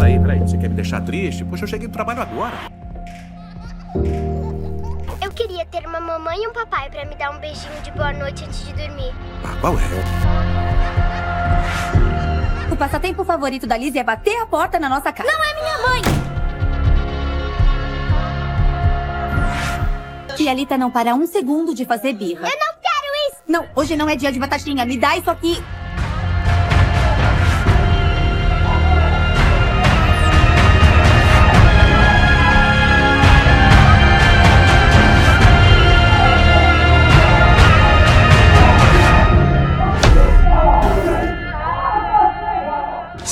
peraí, peraí. Você quer me deixar triste? Poxa, eu cheguei do trabalho agora. Eu queria ter uma mamãe e um papai pra me dar um beijinho de boa noite antes de dormir. Ah, qual é? O passatempo favorito da Liz é bater a porta na nossa casa. Não é minha mãe! Tia Lita não para um segundo de fazer birra. Eu não quero isso! Não, hoje não é dia de batatinha. Me dá isso aqui.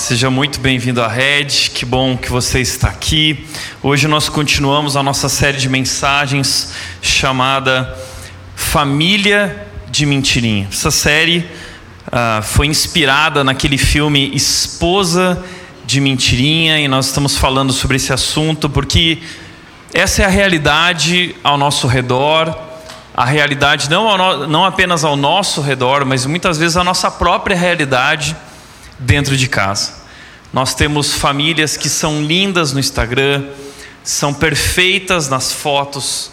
Seja muito bem-vindo à Red, que bom que você está aqui. Hoje nós continuamos a nossa série de mensagens chamada Família de Mentirinha. Essa série uh, foi inspirada naquele filme Esposa de Mentirinha e nós estamos falando sobre esse assunto porque essa é a realidade ao nosso redor, a realidade não, no, não apenas ao nosso redor, mas muitas vezes a nossa própria realidade dentro de casa. Nós temos famílias que são lindas no Instagram, são perfeitas nas fotos,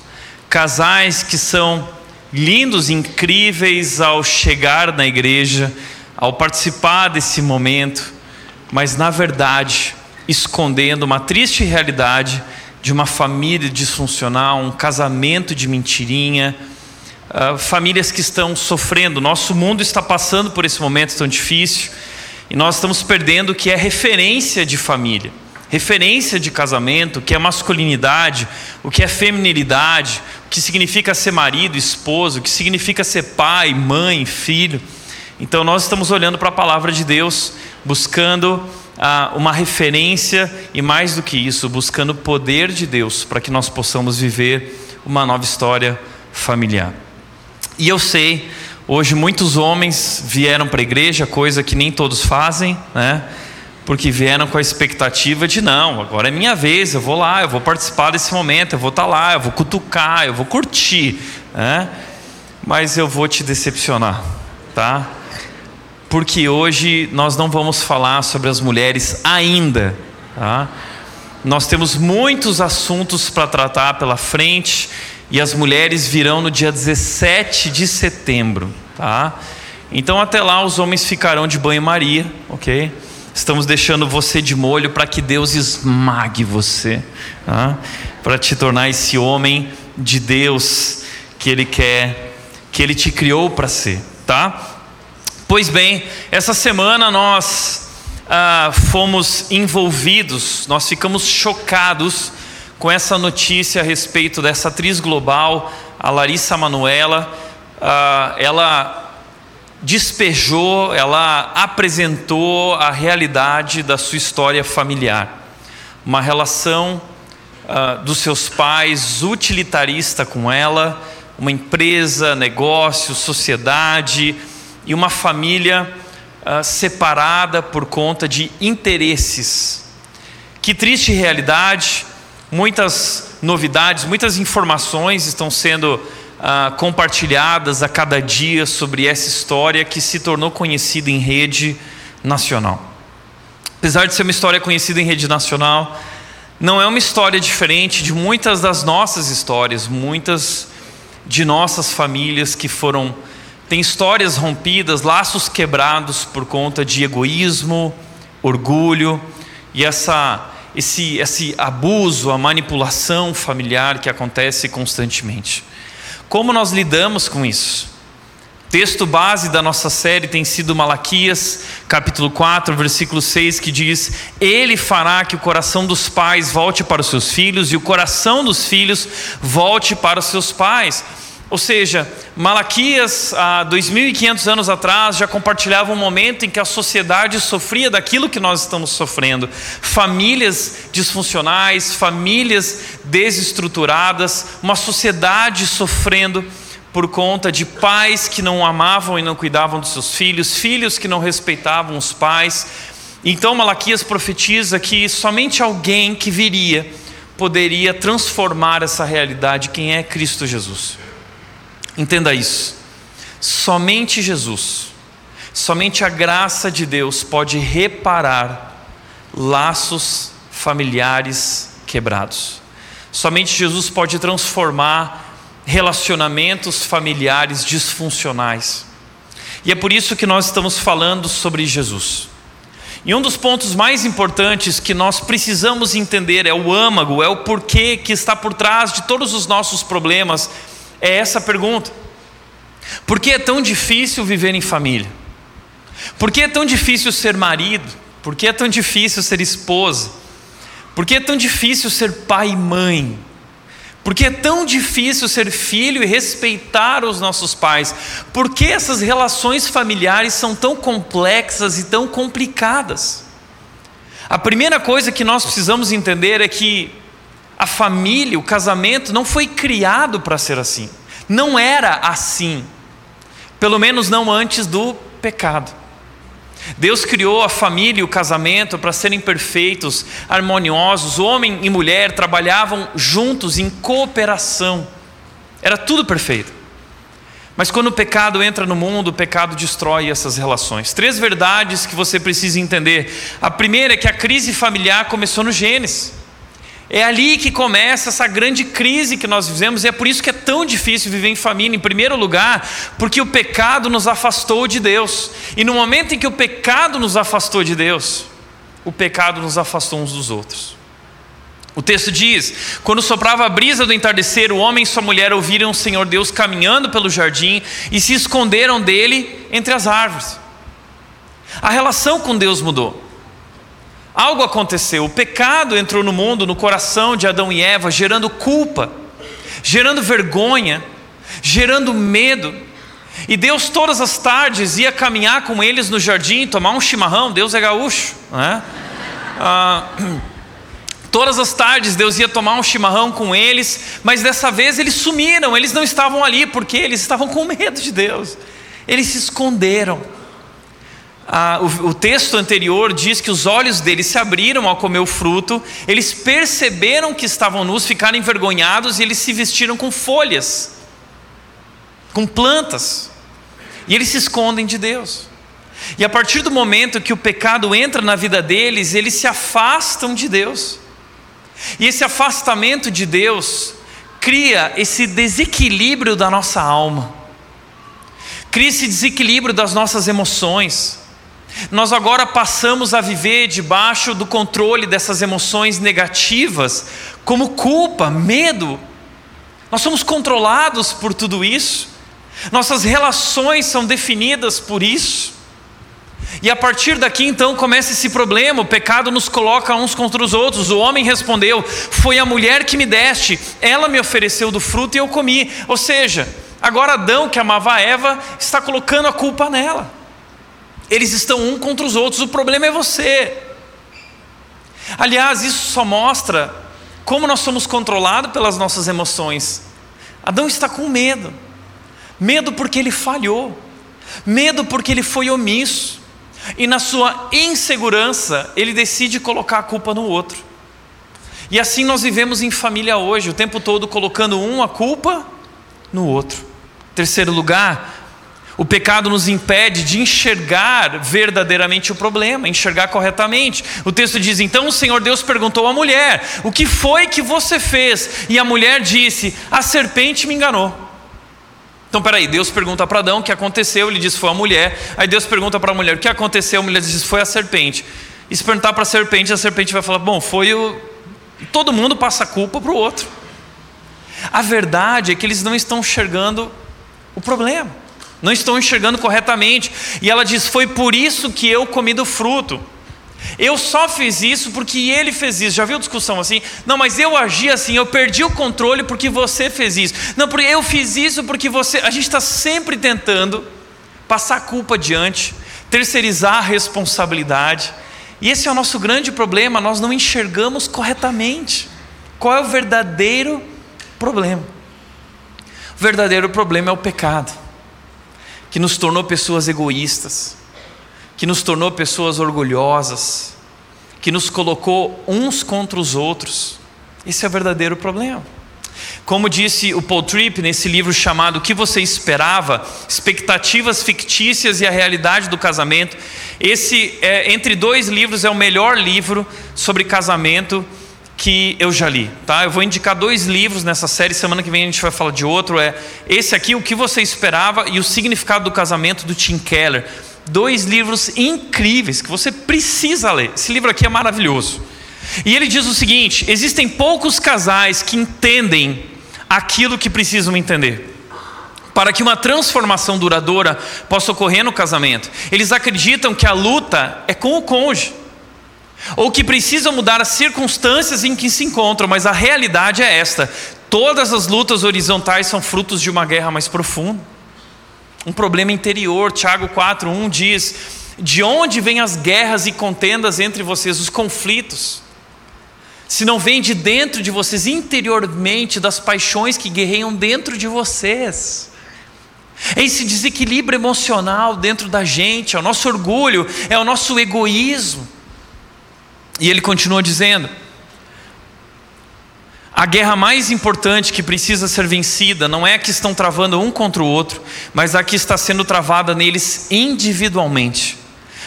casais que são lindos, incríveis ao chegar na igreja, ao participar desse momento, mas na verdade escondendo uma triste realidade de uma família disfuncional, um casamento de mentirinha, uh, famílias que estão sofrendo. Nosso mundo está passando por esse momento tão difícil e nós estamos perdendo o que é referência de família, referência de casamento, o que é masculinidade, o que é feminilidade, o que significa ser marido, esposo, o que significa ser pai, mãe, filho. Então nós estamos olhando para a palavra de Deus, buscando ah, uma referência e mais do que isso, buscando o poder de Deus para que nós possamos viver uma nova história familiar. E eu sei Hoje muitos homens vieram para a igreja, coisa que nem todos fazem, né? Porque vieram com a expectativa de não, agora é minha vez, eu vou lá, eu vou participar desse momento, eu vou estar tá lá, eu vou cutucar, eu vou curtir, né? Mas eu vou te decepcionar, tá? Porque hoje nós não vamos falar sobre as mulheres ainda, tá? Nós temos muitos assuntos para tratar pela frente e as mulheres virão no dia 17 de setembro, tá? Então até lá os homens ficarão de banho-maria, ok? Estamos deixando você de molho para que Deus esmague você, tá? para te tornar esse homem de Deus que Ele quer, que Ele te criou para ser, tá? Pois bem, essa semana nós ah, fomos envolvidos, nós ficamos chocados com essa notícia a respeito dessa atriz global, a Larissa Manuela. Uh, ela despejou, ela apresentou a realidade da sua história familiar. Uma relação uh, dos seus pais utilitarista com ela, uma empresa, negócio, sociedade e uma família uh, separada por conta de interesses. Que triste realidade Muitas novidades, muitas informações estão sendo ah, compartilhadas a cada dia sobre essa história que se tornou conhecida em rede nacional. Apesar de ser uma história conhecida em rede nacional, não é uma história diferente de muitas das nossas histórias, muitas de nossas famílias que foram têm histórias rompidas, laços quebrados por conta de egoísmo, orgulho e essa esse, esse abuso, a manipulação familiar que acontece constantemente. Como nós lidamos com isso? Texto base da nossa série tem sido Malaquias, capítulo 4, versículo 6, que diz: Ele fará que o coração dos pais volte para os seus filhos e o coração dos filhos volte para os seus pais. Ou seja, Malaquias, há 2.500 anos atrás, já compartilhava um momento em que a sociedade sofria daquilo que nós estamos sofrendo. Famílias disfuncionais, famílias desestruturadas, uma sociedade sofrendo por conta de pais que não amavam e não cuidavam dos seus filhos, filhos que não respeitavam os pais. Então Malaquias profetiza que somente alguém que viria poderia transformar essa realidade, quem é Cristo Jesus. Entenda isso. Somente Jesus, somente a graça de Deus pode reparar, laços familiares quebrados. Somente Jesus pode transformar relacionamentos familiares disfuncionais. E é por isso que nós estamos falando sobre Jesus. E um dos pontos mais importantes que nós precisamos entender é o âmago, é o porquê que está por trás de todos os nossos problemas, é essa pergunta: por que é tão difícil viver em família? Por que é tão difícil ser marido? Por que é tão difícil ser esposa? Por que é tão difícil ser pai e mãe? Por que é tão difícil ser filho e respeitar os nossos pais? Por que essas relações familiares são tão complexas e tão complicadas? A primeira coisa que nós precisamos entender é que a família, o casamento, não foi criado para ser assim. Não era assim. Pelo menos não antes do pecado. Deus criou a família e o casamento para serem perfeitos, harmoniosos. Homem e mulher trabalhavam juntos em cooperação. Era tudo perfeito. Mas quando o pecado entra no mundo, o pecado destrói essas relações. Três verdades que você precisa entender. A primeira é que a crise familiar começou no Gênesis. É ali que começa essa grande crise que nós vivemos, e é por isso que é tão difícil viver em família, em primeiro lugar, porque o pecado nos afastou de Deus. E no momento em que o pecado nos afastou de Deus, o pecado nos afastou uns dos outros. O texto diz: quando soprava a brisa do entardecer, o homem e sua mulher ouviram o Senhor Deus caminhando pelo jardim e se esconderam dele entre as árvores. A relação com Deus mudou. Algo aconteceu, o pecado entrou no mundo, no coração de Adão e Eva, gerando culpa, gerando vergonha, gerando medo. E Deus, todas as tardes, ia caminhar com eles no jardim, tomar um chimarrão. Deus é gaúcho, né? Ah, todas as tardes Deus ia tomar um chimarrão com eles, mas dessa vez eles sumiram, eles não estavam ali, porque eles estavam com medo de Deus, eles se esconderam ah, o, o, texto anterior diz que os olhos deles se abriram ao comer o fruto, eles perceberam que estavam nus, ficaram envergonhados e eles se vestiram com folhas, com plantas, e eles se escondem de Deus. E a partir do momento que o pecado entra na vida deles, eles se afastam de Deus. E esse afastamento de Deus cria esse desequilíbrio da nossa alma, cria esse desequilíbrio das nossas emoções nós agora passamos a viver debaixo do controle dessas emoções negativas, como culpa, medo. Nós somos controlados por tudo isso. Nossas relações são definidas por isso. E a partir daqui então começa esse problema: o pecado nos coloca uns contra os outros. O homem respondeu: Foi a mulher que me deste, ela me ofereceu do fruto e eu comi. Ou seja, agora Adão, que amava a Eva, está colocando a culpa nela. Eles estão um contra os outros, o problema é você. Aliás, isso só mostra como nós somos controlados pelas nossas emoções. Adão está com medo. Medo porque ele falhou. Medo porque ele foi omisso. E na sua insegurança, ele decide colocar a culpa no outro. E assim nós vivemos em família hoje, o tempo todo colocando um a culpa no outro. Terceiro lugar, o pecado nos impede de enxergar verdadeiramente o problema, enxergar corretamente. O texto diz: Então o Senhor Deus perguntou à mulher: O que foi que você fez? E a mulher disse: A serpente me enganou. Então, peraí, Deus pergunta para Adão o que aconteceu, ele diz: Foi a mulher. Aí Deus pergunta para a mulher: O que aconteceu? A mulher diz: Foi a serpente. E se perguntar para a serpente, a serpente vai falar: Bom, foi o. Todo mundo passa a culpa para o outro. A verdade é que eles não estão enxergando o problema não estão enxergando corretamente. E ela diz: Foi por isso que eu comi do fruto. Eu só fiz isso porque ele fez isso. Já viu discussão assim? Não, mas eu agi assim, eu perdi o controle porque você fez isso. Não, porque eu fiz isso porque você. A gente está sempre tentando passar a culpa adiante, terceirizar a responsabilidade. E esse é o nosso grande problema, nós não enxergamos corretamente. Qual é o verdadeiro problema? O verdadeiro problema é o pecado que nos tornou pessoas egoístas, que nos tornou pessoas orgulhosas, que nos colocou uns contra os outros. Esse é o verdadeiro problema. Como disse o Paul Tripp nesse livro chamado O que você esperava? Expectativas fictícias e a realidade do casamento. Esse, é, entre dois livros, é o melhor livro sobre casamento que eu já li, tá? Eu vou indicar dois livros nessa série. Semana que vem a gente vai falar de outro. É esse aqui, O que você esperava e o significado do casamento do Tim Keller. Dois livros incríveis que você precisa ler. Esse livro aqui é maravilhoso. E ele diz o seguinte: existem poucos casais que entendem aquilo que precisam entender. Para que uma transformação duradoura possa ocorrer no casamento, eles acreditam que a luta é com o cônjuge, ou que precisam mudar as circunstâncias em que se encontram, mas a realidade é esta: todas as lutas horizontais são frutos de uma guerra mais profunda, um problema interior. Tiago 4:1 diz: De onde vêm as guerras e contendas entre vocês, os conflitos? se não vem de dentro de vocês, interiormente, das paixões que guerreiam dentro de vocês. É esse desequilíbrio emocional dentro da gente, é o nosso orgulho, é o nosso egoísmo. E ele continua dizendo: a guerra mais importante que precisa ser vencida não é a que estão travando um contra o outro, mas a que está sendo travada neles individualmente.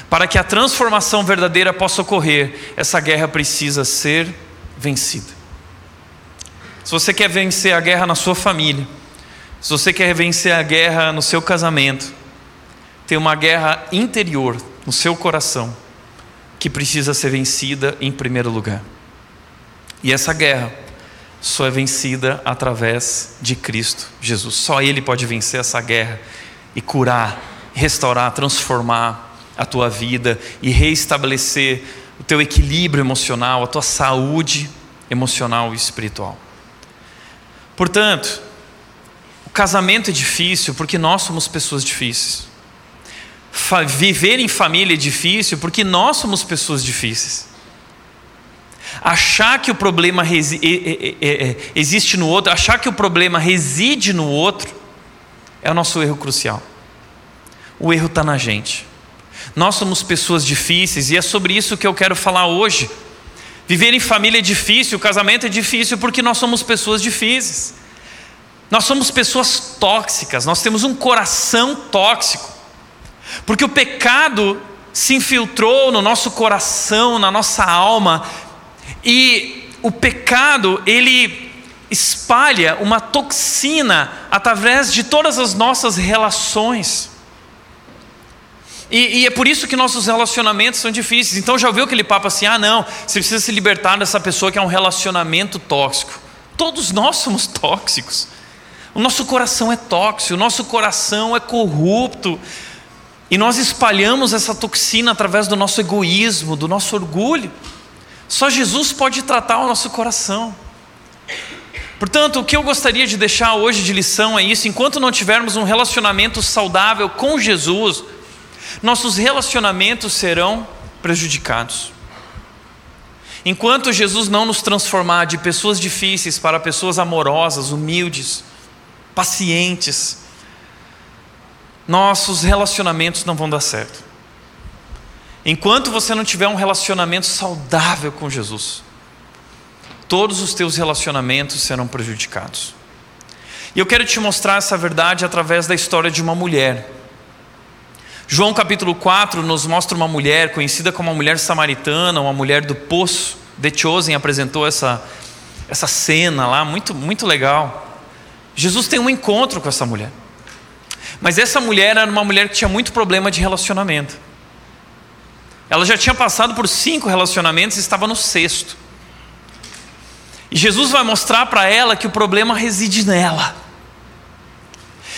Para que a transformação verdadeira possa ocorrer, essa guerra precisa ser vencida. Se você quer vencer a guerra na sua família, se você quer vencer a guerra no seu casamento, tem uma guerra interior no seu coração que precisa ser vencida em primeiro lugar. E essa guerra só é vencida através de Cristo Jesus. Só Ele pode vencer essa guerra e curar, restaurar, transformar a tua vida e reestabelecer o teu equilíbrio emocional, a tua saúde emocional e espiritual. Portanto, o casamento é difícil porque nós somos pessoas difíceis. Viver em família é difícil porque nós somos pessoas difíceis. Achar que o problema existe no outro, achar que o problema reside no outro, é o nosso erro crucial. O erro está na gente. Nós somos pessoas difíceis e é sobre isso que eu quero falar hoje. Viver em família é difícil, o casamento é difícil porque nós somos pessoas difíceis. Nós somos pessoas tóxicas, nós temos um coração tóxico. Porque o pecado se infiltrou no nosso coração, na nossa alma, e o pecado, ele espalha uma toxina através de todas as nossas relações. E, e, é por isso que nossos relacionamentos são difíceis. Então já ouviu aquele papo assim: ah, não, você precisa se libertar dessa pessoa que é um relacionamento tóxico. Todos nós somos tóxicos. O nosso coração é tóxico, o nosso coração é corrupto. E nós espalhamos essa toxina através do nosso egoísmo, do nosso orgulho. Só Jesus pode tratar o nosso coração. Portanto, o que eu gostaria de deixar hoje de lição é isso: enquanto não tivermos um relacionamento saudável com Jesus, nossos relacionamentos serão prejudicados. Enquanto Jesus não nos transformar de pessoas difíceis para pessoas amorosas, humildes, pacientes, nossos relacionamentos não vão dar certo. Enquanto você não tiver um relacionamento saudável com Jesus, todos os teus relacionamentos serão prejudicados. E eu quero te mostrar essa verdade através da história de uma mulher João capítulo 4 nos mostra uma mulher conhecida como a mulher samaritana, uma mulher do poço. De Chosen apresentou essa, essa cena lá, muito, muito legal. Jesus tem um encontro com essa mulher. Mas essa mulher era uma mulher que tinha muito problema de relacionamento. Ela já tinha passado por cinco relacionamentos e estava no sexto. E Jesus vai mostrar para ela que o problema reside nela.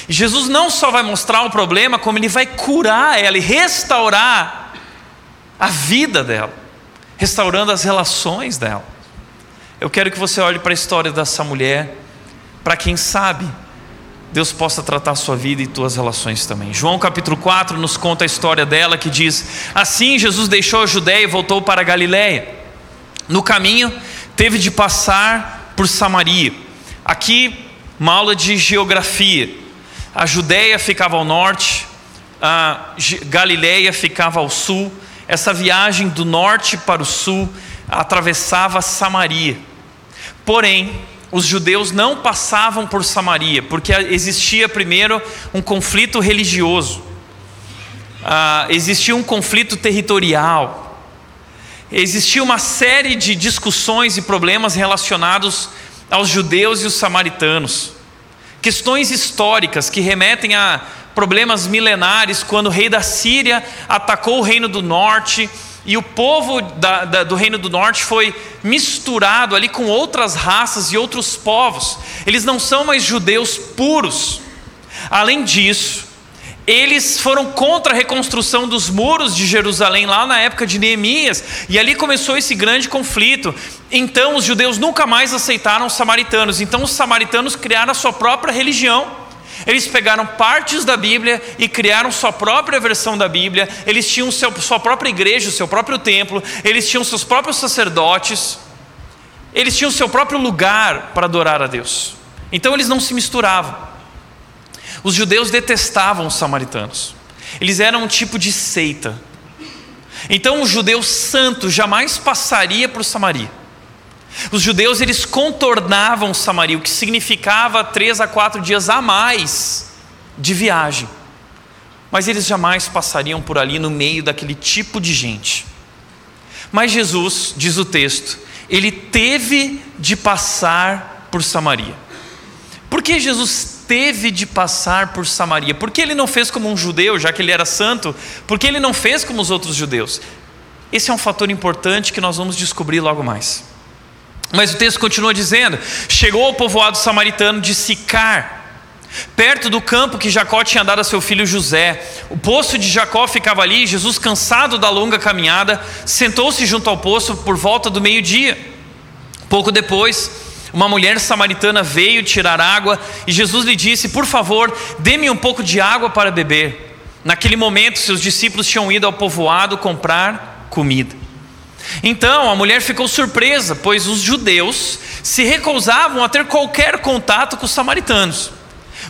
E Jesus não só vai mostrar o problema, como ele vai curar ela e restaurar a vida dela, restaurando as relações dela. Eu quero que você olhe para a história dessa mulher, para quem sabe Deus possa tratar a sua vida e tuas relações também. João capítulo 4 nos conta a história dela que diz: Assim Jesus deixou a Judéia e voltou para a Galiléia. No caminho, teve de passar por Samaria. Aqui, uma aula de geografia. A Judéia ficava ao norte, a Galileia ficava ao sul. Essa viagem do norte para o sul atravessava Samaria. Porém, os judeus não passavam por Samaria, porque existia primeiro um conflito religioso, ah, existia um conflito territorial, existia uma série de discussões e problemas relacionados aos judeus e os samaritanos, questões históricas que remetem a problemas milenares, quando o rei da Síria atacou o reino do norte e o povo da, da, do reino do norte foi misturado ali com outras raças e outros povos. Eles não são mais judeus puros. Além disso, eles foram contra a reconstrução dos muros de Jerusalém lá na época de Neemias, e ali começou esse grande conflito. Então os judeus nunca mais aceitaram os samaritanos. Então os samaritanos criaram a sua própria religião. Eles pegaram partes da Bíblia e criaram sua própria versão da Bíblia. Eles tinham seu, sua própria igreja, o seu próprio templo. Eles tinham seus próprios sacerdotes. Eles tinham seu próprio lugar para adorar a Deus. Então eles não se misturavam. Os judeus detestavam os samaritanos. Eles eram um tipo de seita. Então o judeu santo jamais passaria por Samaria. Os judeus eles contornavam Samaria, o que significava três a quatro dias a mais de viagem. Mas eles jamais passariam por ali no meio daquele tipo de gente. Mas Jesus, diz o texto, ele teve de passar por Samaria. Por que Jesus teve de passar por Samaria? Por que ele não fez como um judeu, já que ele era santo? Por que ele não fez como os outros judeus? Esse é um fator importante que nós vamos descobrir logo mais. Mas o texto continua dizendo: chegou ao povoado samaritano de Sicar, perto do campo que Jacó tinha dado a seu filho José. O poço de Jacó ficava ali. Jesus, cansado da longa caminhada, sentou-se junto ao poço por volta do meio-dia. Pouco depois, uma mulher samaritana veio tirar água e Jesus lhe disse: Por favor, dê-me um pouco de água para beber. Naquele momento, seus discípulos tinham ido ao povoado comprar comida. Então a mulher ficou surpresa, pois os judeus se recusavam a ter qualquer contato com os samaritanos.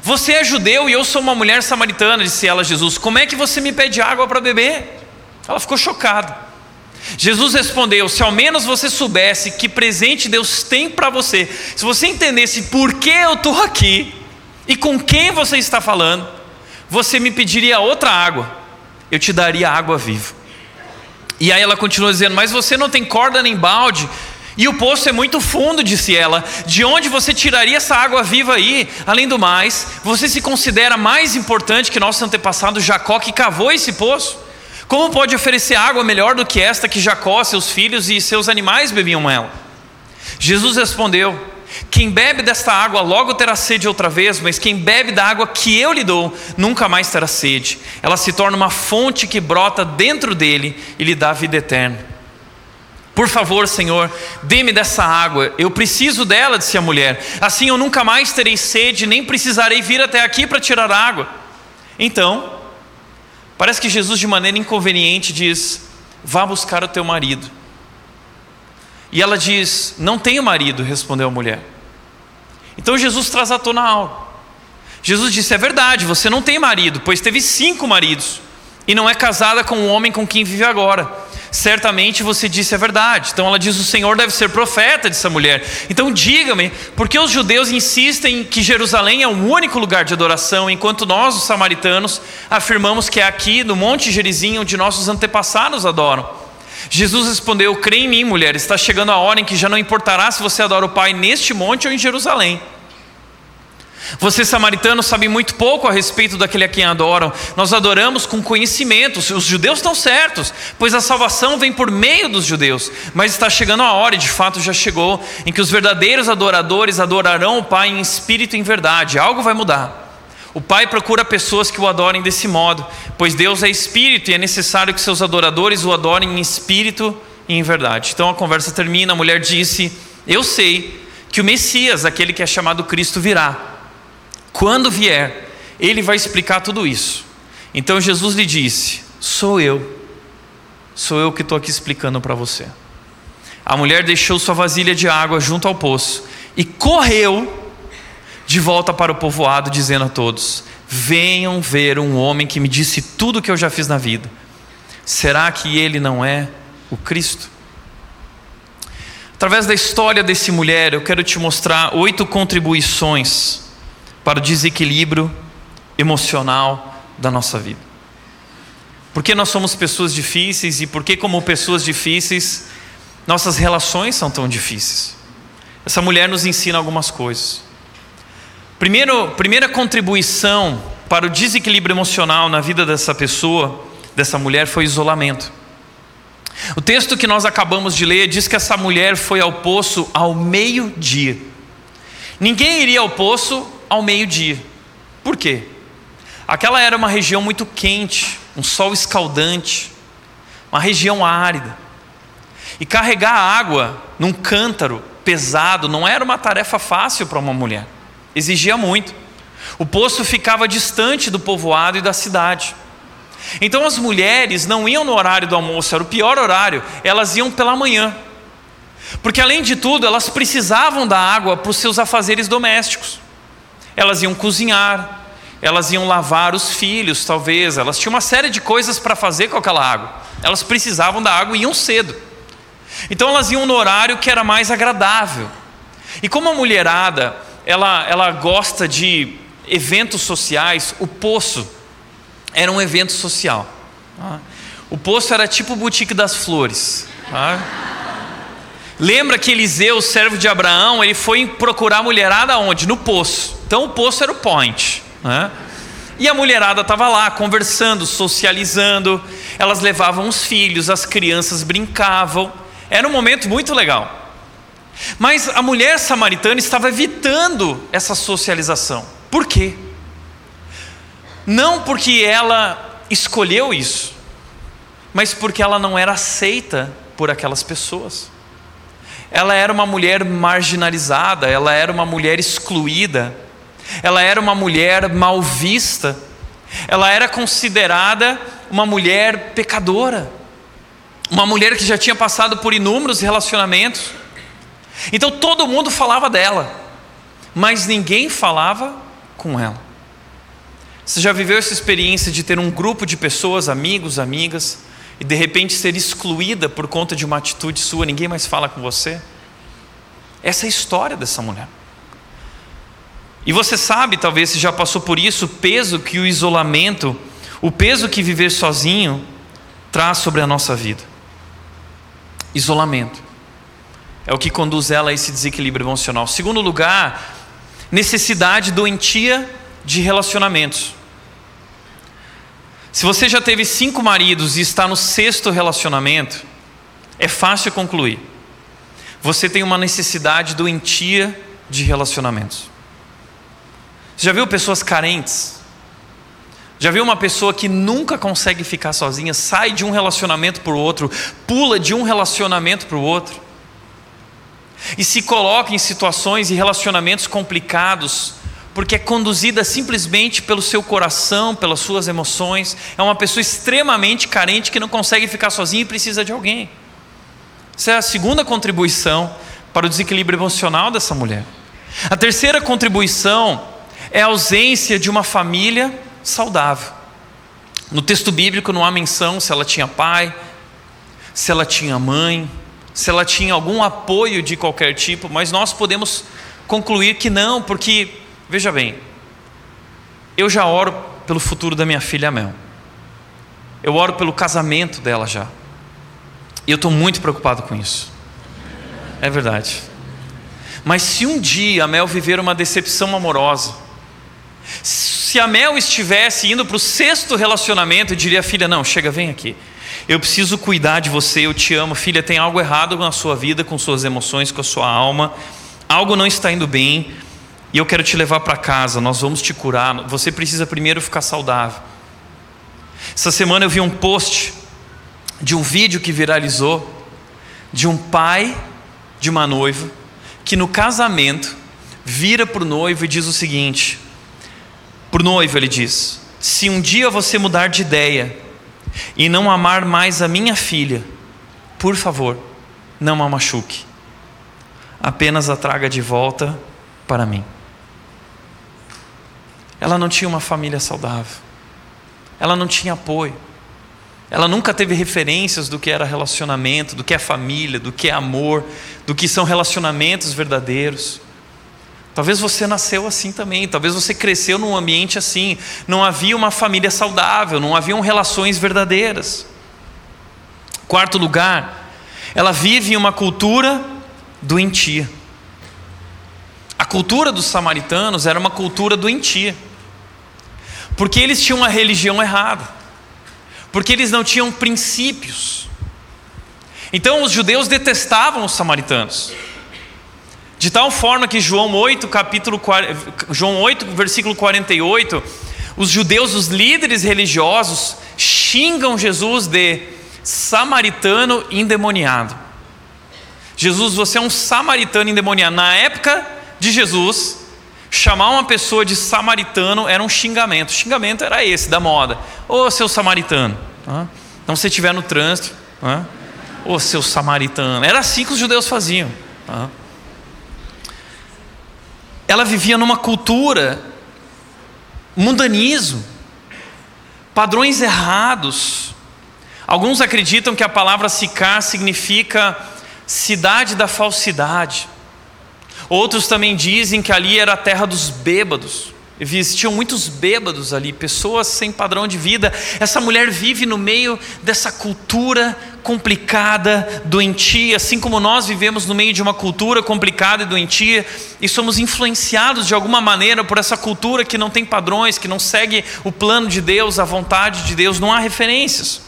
Você é judeu e eu sou uma mulher samaritana, disse ela a Jesus. Como é que você me pede água para beber? Ela ficou chocada. Jesus respondeu: Se ao menos você soubesse que presente Deus tem para você, se você entendesse por que eu estou aqui e com quem você está falando, você me pediria outra água, eu te daria água viva. E aí ela continua dizendo: Mas você não tem corda nem balde. E o poço é muito fundo, disse ela. De onde você tiraria essa água viva aí? Além do mais, você se considera mais importante que nosso antepassado Jacó, que cavou esse poço? Como pode oferecer água melhor do que esta que Jacó, seus filhos e seus animais bebiam ela? Jesus respondeu: quem bebe desta água logo terá sede outra vez, mas quem bebe da água que eu lhe dou nunca mais terá sede. Ela se torna uma fonte que brota dentro dele e lhe dá vida eterna. Por favor, Senhor, dê-me dessa água, eu preciso dela, disse a mulher. Assim eu nunca mais terei sede, nem precisarei vir até aqui para tirar água. Então, parece que Jesus, de maneira inconveniente, diz: Vá buscar o teu marido. E ela diz: Não tenho marido, respondeu a mulher. Então Jesus traz à tona algo. Jesus disse: É verdade, você não tem marido, pois teve cinco maridos, e não é casada com o homem com quem vive agora. Certamente você disse a verdade. Então ela diz: O Senhor deve ser profeta, disse a mulher. Então diga-me, por que os judeus insistem que Jerusalém é o único lugar de adoração, enquanto nós, os samaritanos, afirmamos que é aqui, no Monte Gerizim, onde nossos antepassados adoram? Jesus respondeu: Crê em mim, mulher, está chegando a hora em que já não importará se você adora o Pai neste monte ou em Jerusalém. Você, samaritano, sabe muito pouco a respeito daquele a quem adoram. Nós adoramos com conhecimento. Os judeus estão certos, pois a salvação vem por meio dos judeus. Mas está chegando a hora, e de fato já chegou, em que os verdadeiros adoradores adorarão o Pai em espírito e em verdade. Algo vai mudar. O Pai procura pessoas que o adorem desse modo, pois Deus é espírito e é necessário que seus adoradores o adorem em espírito e em verdade. Então a conversa termina, a mulher disse: Eu sei que o Messias, aquele que é chamado Cristo, virá. Quando vier, ele vai explicar tudo isso. Então Jesus lhe disse: Sou eu, sou eu que estou aqui explicando para você. A mulher deixou sua vasilha de água junto ao poço e correu de volta para o povoado, dizendo a todos: Venham ver um homem que me disse tudo o que eu já fiz na vida. Será que ele não é o Cristo? Através da história desse mulher, eu quero te mostrar oito contribuições para o desequilíbrio emocional da nossa vida. Porque nós somos pessoas difíceis e porque, como pessoas difíceis, nossas relações são tão difíceis. Essa mulher nos ensina algumas coisas. Primeiro, primeira contribuição para o desequilíbrio emocional na vida dessa pessoa, dessa mulher, foi isolamento. O texto que nós acabamos de ler diz que essa mulher foi ao poço ao meio-dia. Ninguém iria ao poço ao meio-dia. Por quê? Aquela era uma região muito quente, um sol escaldante, uma região árida. E carregar água num cântaro pesado não era uma tarefa fácil para uma mulher, exigia muito. O poço ficava distante do povoado e da cidade. Então as mulheres não iam no horário do almoço, era o pior horário, elas iam pela manhã. Porque além de tudo, elas precisavam da água para os seus afazeres domésticos. Elas iam cozinhar, elas iam lavar os filhos, talvez, elas tinham uma série de coisas para fazer com aquela água. Elas precisavam da água e iam cedo. Então elas iam no horário que era mais agradável. E como a mulherada, ela, ela gosta de eventos sociais, o poço era um evento social. Tá? O poço era tipo o boutique das flores. Tá? Lembra que Eliseu, servo de Abraão, ele foi procurar a mulherada onde? No poço. Então o poço era o point. Né? E a mulherada estava lá conversando, socializando. Elas levavam os filhos, as crianças brincavam. Era um momento muito legal. Mas a mulher samaritana estava evitando essa socialização. Por quê? Não porque ela escolheu isso, mas porque ela não era aceita por aquelas pessoas. Ela era uma mulher marginalizada, ela era uma mulher excluída, ela era uma mulher mal vista, ela era considerada uma mulher pecadora, uma mulher que já tinha passado por inúmeros relacionamentos. Então todo mundo falava dela, mas ninguém falava com ela. Você já viveu essa experiência de ter um grupo de pessoas, amigos, amigas, e de repente ser excluída por conta de uma atitude sua, ninguém mais fala com você? Essa é a história dessa mulher. E você sabe, talvez, se já passou por isso, o peso que o isolamento, o peso que viver sozinho traz sobre a nossa vida. Isolamento. É o que conduz ela a esse desequilíbrio emocional. Segundo lugar, necessidade doentia de relacionamentos. Se você já teve cinco maridos e está no sexto relacionamento, é fácil concluir. Você tem uma necessidade doentia de relacionamentos. Você já viu pessoas carentes? Já viu uma pessoa que nunca consegue ficar sozinha, sai de um relacionamento para o outro, pula de um relacionamento para o outro, e se coloca em situações e relacionamentos complicados, porque é conduzida simplesmente pelo seu coração, pelas suas emoções. É uma pessoa extremamente carente que não consegue ficar sozinha e precisa de alguém. Essa é a segunda contribuição para o desequilíbrio emocional dessa mulher. A terceira contribuição é a ausência de uma família saudável. No texto bíblico não há menção se ela tinha pai, se ela tinha mãe, se ela tinha algum apoio de qualquer tipo, mas nós podemos concluir que não, porque Veja bem, eu já oro pelo futuro da minha filha Mel. Eu oro pelo casamento dela já. E eu estou muito preocupado com isso. É verdade. Mas se um dia a Mel viver uma decepção amorosa, se a Mel estivesse indo para o sexto relacionamento, eu diria, filha, não, chega, vem aqui. Eu preciso cuidar de você, eu te amo. Filha, tem algo errado na sua vida, com suas emoções, com a sua alma. Algo não está indo bem e eu quero te levar para casa, nós vamos te curar. Você precisa primeiro ficar saudável. Essa semana eu vi um post de um vídeo que viralizou de um pai de uma noiva que no casamento vira para o noivo e diz o seguinte: para o noivo ele diz: se um dia você mudar de ideia e não amar mais a minha filha, por favor, não a machuque, apenas a traga de volta para mim. Ela não tinha uma família saudável. Ela não tinha apoio. Ela nunca teve referências do que era relacionamento, do que é família, do que é amor, do que são relacionamentos verdadeiros. Talvez você nasceu assim também, talvez você cresceu num ambiente assim, não havia uma família saudável, não haviam relações verdadeiras. Quarto lugar, ela vive em uma cultura doentia. A cultura dos samaritanos era uma cultura doentia, porque eles tinham uma religião errada porque eles não tinham princípios. Então os judeus detestavam os samaritanos. De tal forma que João 8, capítulo João 8, versículo 48, os judeus, os líderes religiosos, xingam Jesus de samaritano endemoniado. Jesus, você é um samaritano endemoniado. Na época de Jesus, chamar uma pessoa de samaritano era um xingamento. O xingamento era esse, da moda. Ô oh, seu samaritano. Então, se estiver no trânsito, ô oh, seu samaritano. Era assim que os judeus faziam. Ela vivia numa cultura, mundanismo, padrões errados. Alguns acreditam que a palavra Sicar significa cidade da falsidade. Outros também dizem que ali era a terra dos bêbados. Existiam muitos bêbados ali, pessoas sem padrão de vida. Essa mulher vive no meio dessa cultura complicada, doentia, assim como nós vivemos no meio de uma cultura complicada e doentia, e somos influenciados de alguma maneira por essa cultura que não tem padrões, que não segue o plano de Deus, a vontade de Deus, não há referências.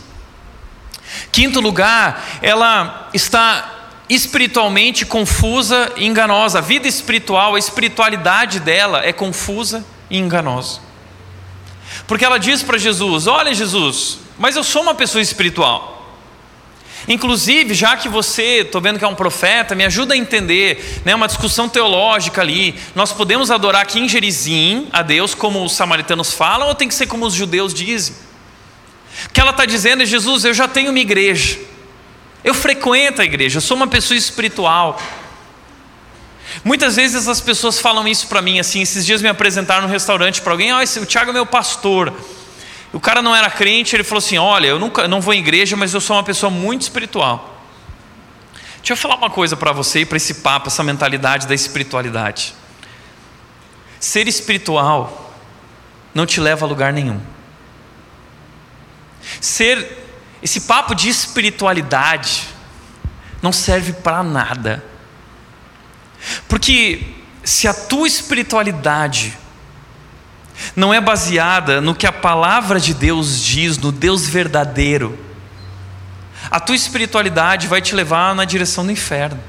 Quinto lugar, ela está espiritualmente confusa e enganosa. A vida espiritual, a espiritualidade dela é confusa e enganosa. Porque ela diz para Jesus: Olha, Jesus, mas eu sou uma pessoa espiritual. Inclusive, já que você, estou vendo que é um profeta, me ajuda a entender, né, uma discussão teológica ali. Nós podemos adorar aqui em Gerizim a Deus como os samaritanos falam, ou tem que ser como os judeus dizem? O que ela está dizendo é: Jesus, eu já tenho uma igreja. Eu frequento a igreja, eu sou uma pessoa espiritual. Muitas vezes as pessoas falam isso para mim, assim, esses dias me apresentaram no restaurante para alguém, esse, o Tiago é meu pastor. O cara não era crente, ele falou assim: Olha, eu nunca, não vou em igreja, mas eu sou uma pessoa muito espiritual. Deixa eu falar uma coisa para você e para esse papo, essa mentalidade da espiritualidade. Ser espiritual não te leva a lugar nenhum. Ser esse papo de espiritualidade não serve para nada. Porque se a tua espiritualidade não é baseada no que a palavra de Deus diz, no Deus verdadeiro, a tua espiritualidade vai te levar na direção do inferno.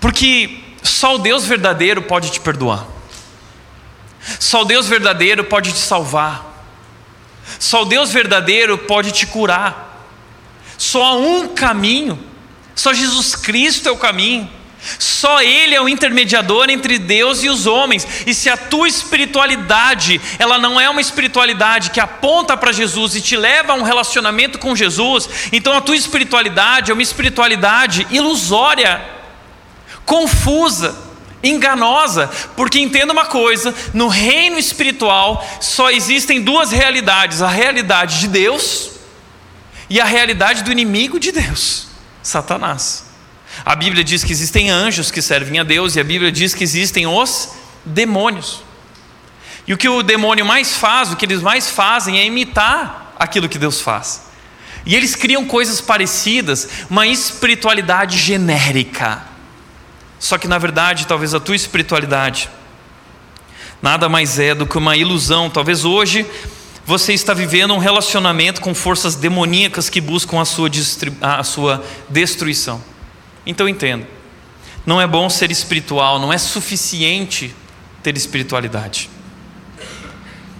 Porque só o Deus verdadeiro pode te perdoar. Só o Deus verdadeiro pode te salvar. Só o Deus verdadeiro pode te curar. Só há um caminho. Só Jesus Cristo é o caminho. Só Ele é o intermediador entre Deus e os homens. E se a tua espiritualidade, ela não é uma espiritualidade que aponta para Jesus e te leva a um relacionamento com Jesus, então a tua espiritualidade é uma espiritualidade ilusória, confusa enganosa, porque entenda uma coisa: no reino espiritual só existem duas realidades, a realidade de Deus e a realidade do inimigo de Deus, Satanás. A Bíblia diz que existem anjos que servem a Deus, e a Bíblia diz que existem os demônios. E o que o demônio mais faz, o que eles mais fazem é imitar aquilo que Deus faz. E eles criam coisas parecidas, uma espiritualidade genérica só que na verdade, talvez a tua espiritualidade nada mais é do que uma ilusão. Talvez hoje você está vivendo um relacionamento com forças demoníacas que buscam a sua, a sua destruição. Então entenda, não é bom ser espiritual, não é suficiente ter espiritualidade.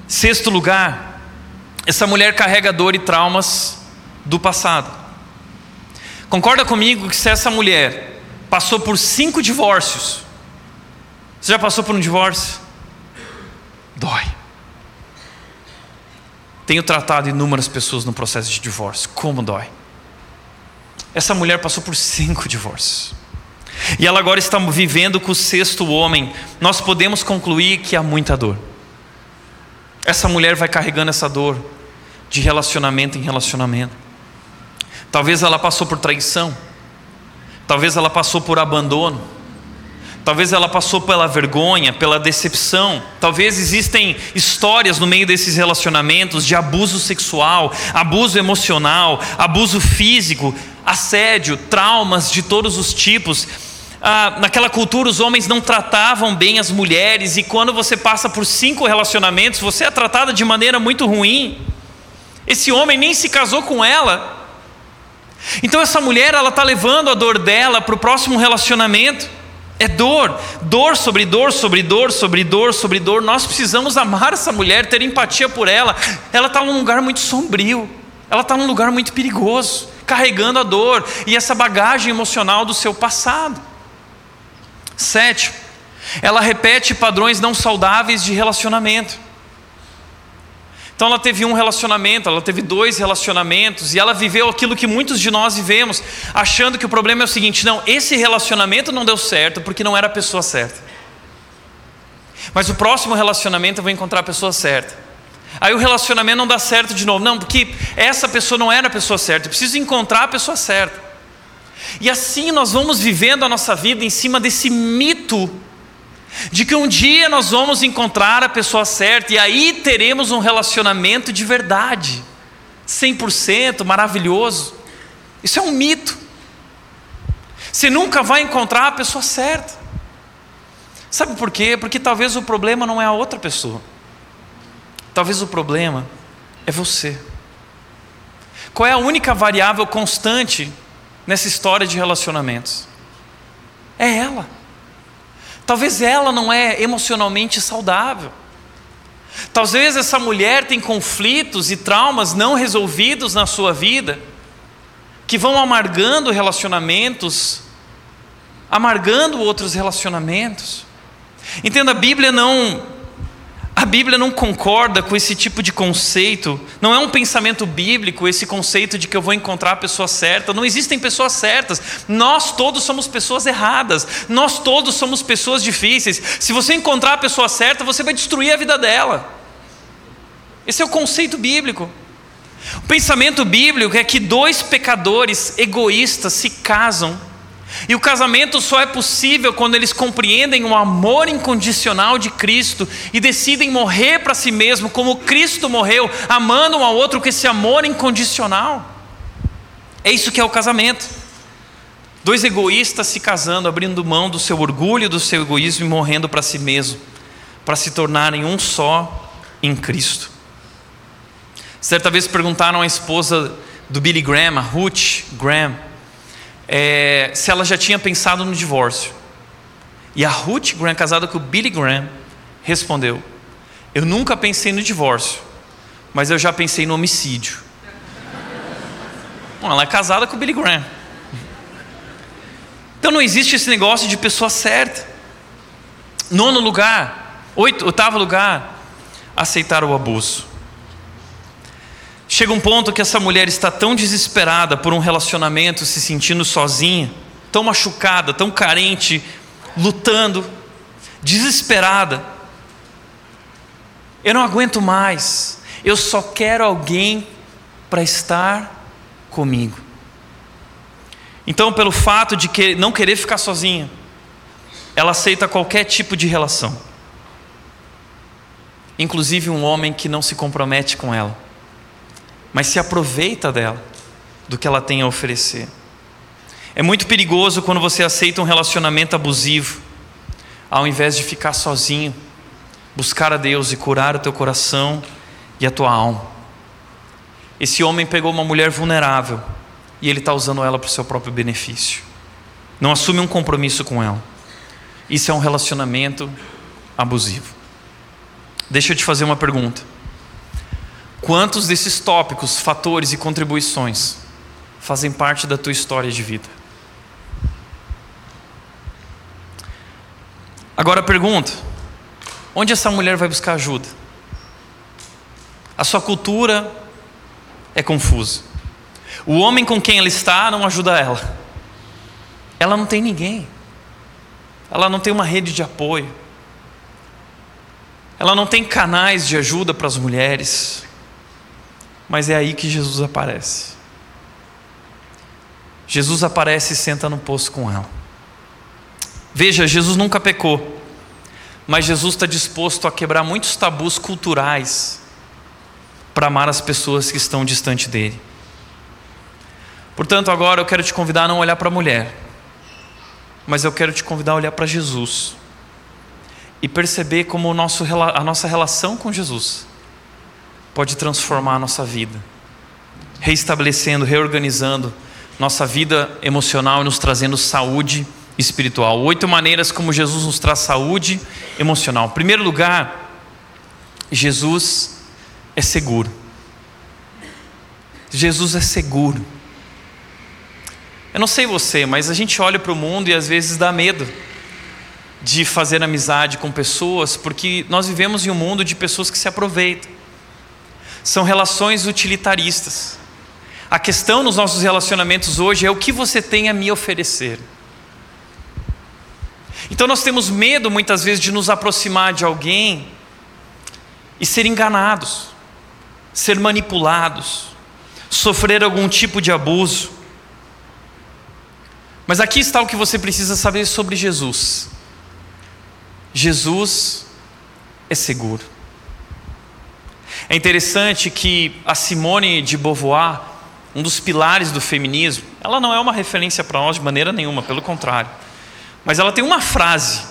Sexto lugar, essa mulher carrega dor e traumas do passado. Concorda comigo que se essa mulher passou por cinco divórcios. Você já passou por um divórcio? Dói. Tenho tratado inúmeras pessoas no processo de divórcio. Como dói. Essa mulher passou por cinco divórcios. E ela agora está vivendo com o sexto homem. Nós podemos concluir que há muita dor. Essa mulher vai carregando essa dor de relacionamento em relacionamento. Talvez ela passou por traição, talvez ela passou por abandono, talvez ela passou pela vergonha, pela decepção, talvez existem histórias no meio desses relacionamentos de abuso sexual, abuso emocional, abuso físico, assédio, traumas de todos os tipos. Ah, naquela cultura os homens não tratavam bem as mulheres, e quando você passa por cinco relacionamentos, você é tratada de maneira muito ruim. Esse homem nem se casou com ela. Então essa mulher ela está levando a dor dela para o próximo relacionamento. É dor, dor sobre dor, sobre dor, sobre dor, sobre dor. Nós precisamos amar essa mulher, ter empatia por ela. Ela está num lugar muito sombrio, ela está num lugar muito perigoso, carregando a dor e essa bagagem emocional do seu passado. Sete, ela repete padrões não saudáveis de relacionamento. Então ela teve um relacionamento, ela teve dois relacionamentos, e ela viveu aquilo que muitos de nós vivemos, achando que o problema é o seguinte: não, esse relacionamento não deu certo porque não era a pessoa certa. Mas o próximo relacionamento eu vou encontrar a pessoa certa. Aí o relacionamento não dá certo de novo, não, porque essa pessoa não era a pessoa certa, eu preciso encontrar a pessoa certa. E assim nós vamos vivendo a nossa vida em cima desse mito de que um dia nós vamos encontrar a pessoa certa e aí teremos um relacionamento de verdade, 100% maravilhoso. Isso é um mito. Você nunca vai encontrar a pessoa certa. Sabe por quê? Porque talvez o problema não é a outra pessoa. Talvez o problema é você. Qual é a única variável constante nessa história de relacionamentos? É ela. Talvez ela não é emocionalmente saudável. Talvez essa mulher tem conflitos e traumas não resolvidos na sua vida, que vão amargando relacionamentos, amargando outros relacionamentos. Entenda, a Bíblia não a Bíblia não concorda com esse tipo de conceito, não é um pensamento bíblico esse conceito de que eu vou encontrar a pessoa certa. Não existem pessoas certas, nós todos somos pessoas erradas, nós todos somos pessoas difíceis. Se você encontrar a pessoa certa, você vai destruir a vida dela. Esse é o conceito bíblico. O pensamento bíblico é que dois pecadores egoístas se casam e o casamento só é possível quando eles compreendem o amor incondicional de Cristo e decidem morrer para si mesmo, como Cristo morreu, amando um ao outro com esse amor incondicional. É isso que é o casamento. Dois egoístas se casando, abrindo mão do seu orgulho, do seu egoísmo e morrendo para si mesmo, para se tornarem um só em Cristo. Certa vez perguntaram à esposa do Billy Graham, a Ruth Graham, é, se ela já tinha pensado no divórcio. E a Ruth Graham, casada com o Billy Graham, respondeu: Eu nunca pensei no divórcio, mas eu já pensei no homicídio. Bom, ela é casada com o Billy Graham. Então não existe esse negócio de pessoa certa. Nono lugar, oito, oitavo lugar, aceitar o abuso. Chega um ponto que essa mulher está tão desesperada por um relacionamento, se sentindo sozinha, tão machucada, tão carente, lutando, desesperada. Eu não aguento mais. Eu só quero alguém para estar comigo. Então, pelo fato de que não querer ficar sozinha, ela aceita qualquer tipo de relação, inclusive um homem que não se compromete com ela mas se aproveita dela, do que ela tem a oferecer. É muito perigoso quando você aceita um relacionamento abusivo, ao invés de ficar sozinho, buscar a Deus e curar o teu coração e a tua alma. Esse homem pegou uma mulher vulnerável e ele está usando ela para o seu próprio benefício. Não assume um compromisso com ela. Isso é um relacionamento abusivo. Deixa eu te fazer uma pergunta. Quantos desses tópicos, fatores e contribuições fazem parte da tua história de vida? Agora pergunta: onde essa mulher vai buscar ajuda? A sua cultura é confusa. O homem com quem ela está não ajuda ela. Ela não tem ninguém. Ela não tem uma rede de apoio. Ela não tem canais de ajuda para as mulheres. Mas é aí que Jesus aparece. Jesus aparece e senta no poço com ela. Veja, Jesus nunca pecou, mas Jesus está disposto a quebrar muitos tabus culturais para amar as pessoas que estão distante dele. Portanto, agora eu quero te convidar a não olhar para a mulher, mas eu quero te convidar a olhar para Jesus e perceber como nosso, a nossa relação com Jesus pode transformar a nossa vida, reestabelecendo, reorganizando nossa vida emocional e nos trazendo saúde espiritual. Oito maneiras como Jesus nos traz saúde emocional. Em primeiro lugar, Jesus é seguro. Jesus é seguro. Eu não sei você, mas a gente olha para o mundo e às vezes dá medo de fazer amizade com pessoas, porque nós vivemos em um mundo de pessoas que se aproveitam. São relações utilitaristas. A questão nos nossos relacionamentos hoje é o que você tem a me oferecer. Então nós temos medo muitas vezes de nos aproximar de alguém e ser enganados, ser manipulados, sofrer algum tipo de abuso. Mas aqui está o que você precisa saber sobre Jesus. Jesus é seguro. É interessante que a Simone de Beauvoir, um dos pilares do feminismo, ela não é uma referência para nós de maneira nenhuma, pelo contrário. Mas ela tem uma frase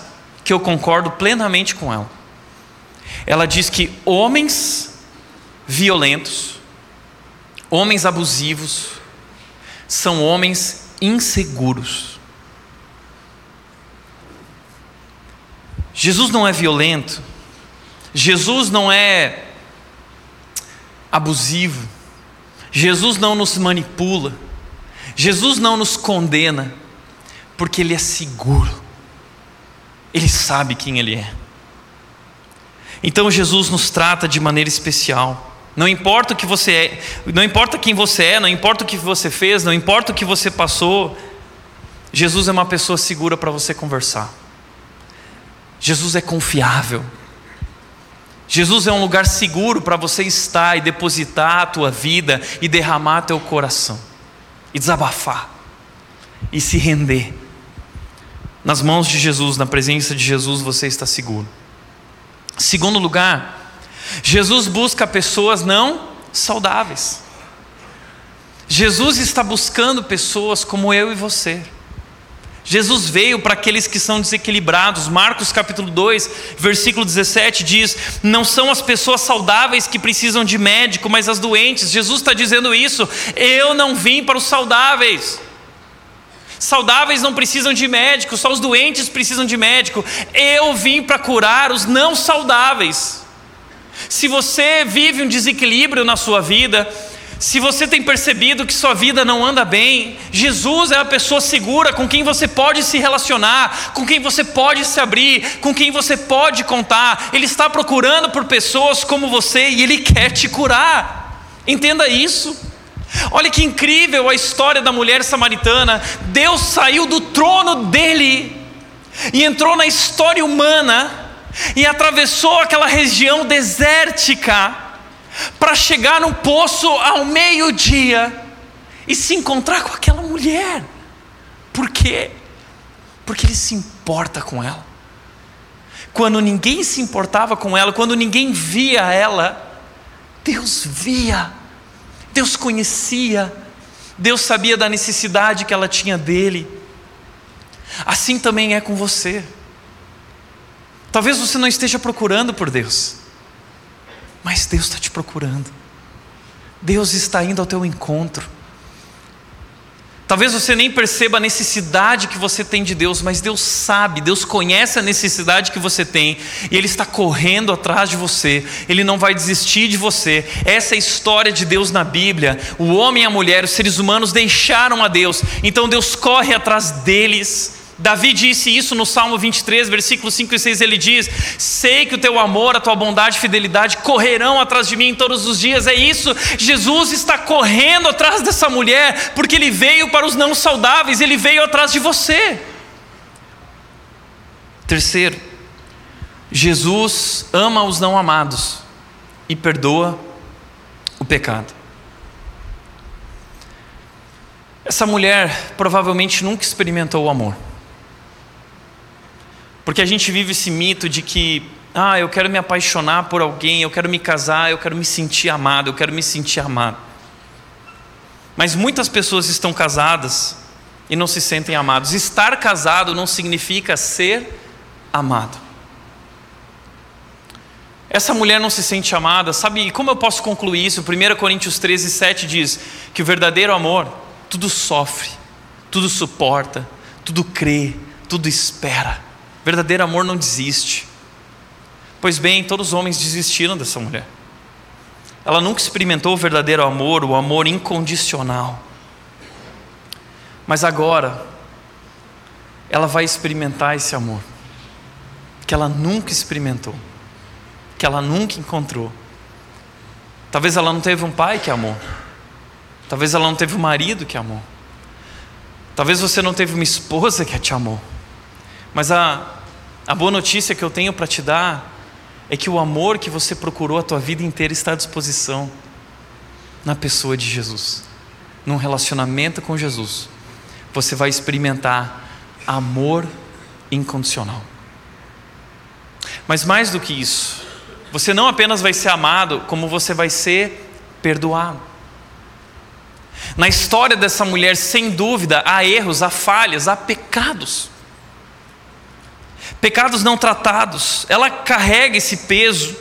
que eu concordo plenamente com ela. Ela diz que homens violentos, homens abusivos, são homens inseguros. Jesus não é violento, Jesus não é abusivo, Jesus não nos manipula, Jesus não nos condena, porque Ele é seguro, Ele sabe quem Ele é. Então Jesus nos trata de maneira especial. Não importa o que você é, não importa quem você é, não importa o que você fez, não importa o que você passou, Jesus é uma pessoa segura para você conversar. Jesus é confiável. Jesus é um lugar seguro para você estar e depositar a tua vida e derramar teu coração e desabafar e se render. Nas mãos de Jesus, na presença de Jesus, você está seguro. Segundo lugar, Jesus busca pessoas não saudáveis. Jesus está buscando pessoas como eu e você. Jesus veio para aqueles que são desequilibrados. Marcos capítulo 2, versículo 17 diz: Não são as pessoas saudáveis que precisam de médico, mas as doentes. Jesus está dizendo isso. Eu não vim para os saudáveis. Saudáveis não precisam de médico, só os doentes precisam de médico. Eu vim para curar os não saudáveis. Se você vive um desequilíbrio na sua vida, se você tem percebido que sua vida não anda bem, Jesus é a pessoa segura com quem você pode se relacionar, com quem você pode se abrir, com quem você pode contar. Ele está procurando por pessoas como você e ele quer te curar. Entenda isso. Olha que incrível a história da mulher samaritana. Deus saiu do trono dele e entrou na história humana e atravessou aquela região desértica para chegar num poço ao meio-dia e se encontrar com aquela mulher. Por quê? Porque ele se importa com ela. Quando ninguém se importava com ela, quando ninguém via ela, Deus via, Deus conhecia, Deus sabia da necessidade que ela tinha dele. Assim também é com você. Talvez você não esteja procurando por Deus, mas Deus está te procurando. Deus está indo ao teu encontro. Talvez você nem perceba a necessidade que você tem de Deus, mas Deus sabe, Deus conhece a necessidade que você tem, e Ele está correndo atrás de você, Ele não vai desistir de você. Essa é a história de Deus na Bíblia. O homem e a mulher, os seres humanos deixaram a Deus, então Deus corre atrás deles Davi disse isso no Salmo 23, versículos 5 e 6. Ele diz: Sei que o teu amor, a tua bondade e fidelidade correrão atrás de mim todos os dias. É isso, Jesus está correndo atrás dessa mulher, porque ele veio para os não saudáveis, ele veio atrás de você. Terceiro, Jesus ama os não amados e perdoa o pecado. Essa mulher provavelmente nunca experimentou o amor. Porque a gente vive esse mito de que, ah, eu quero me apaixonar por alguém, eu quero me casar, eu quero me sentir amado, eu quero me sentir amado. Mas muitas pessoas estão casadas e não se sentem amados. Estar casado não significa ser amado. Essa mulher não se sente amada, sabe? E como eu posso concluir isso? 1 Coríntios 13, 7 diz que o verdadeiro amor tudo sofre, tudo suporta, tudo crê, tudo espera. Verdadeiro amor não desiste. Pois bem, todos os homens desistiram dessa mulher. Ela nunca experimentou o verdadeiro amor, o amor incondicional. Mas agora, ela vai experimentar esse amor, que ela nunca experimentou, que ela nunca encontrou. Talvez ela não teve um pai que amou, talvez ela não teve um marido que amou, talvez você não teve uma esposa que te amou, mas a, a boa notícia que eu tenho para te dar é que o amor que você procurou a tua vida inteira está à disposição na pessoa de Jesus, num relacionamento com Jesus. Você vai experimentar amor incondicional. Mas mais do que isso, você não apenas vai ser amado, como você vai ser perdoado. Na história dessa mulher, sem dúvida, há erros, há falhas, há pecados pecados não tratados, ela carrega esse peso,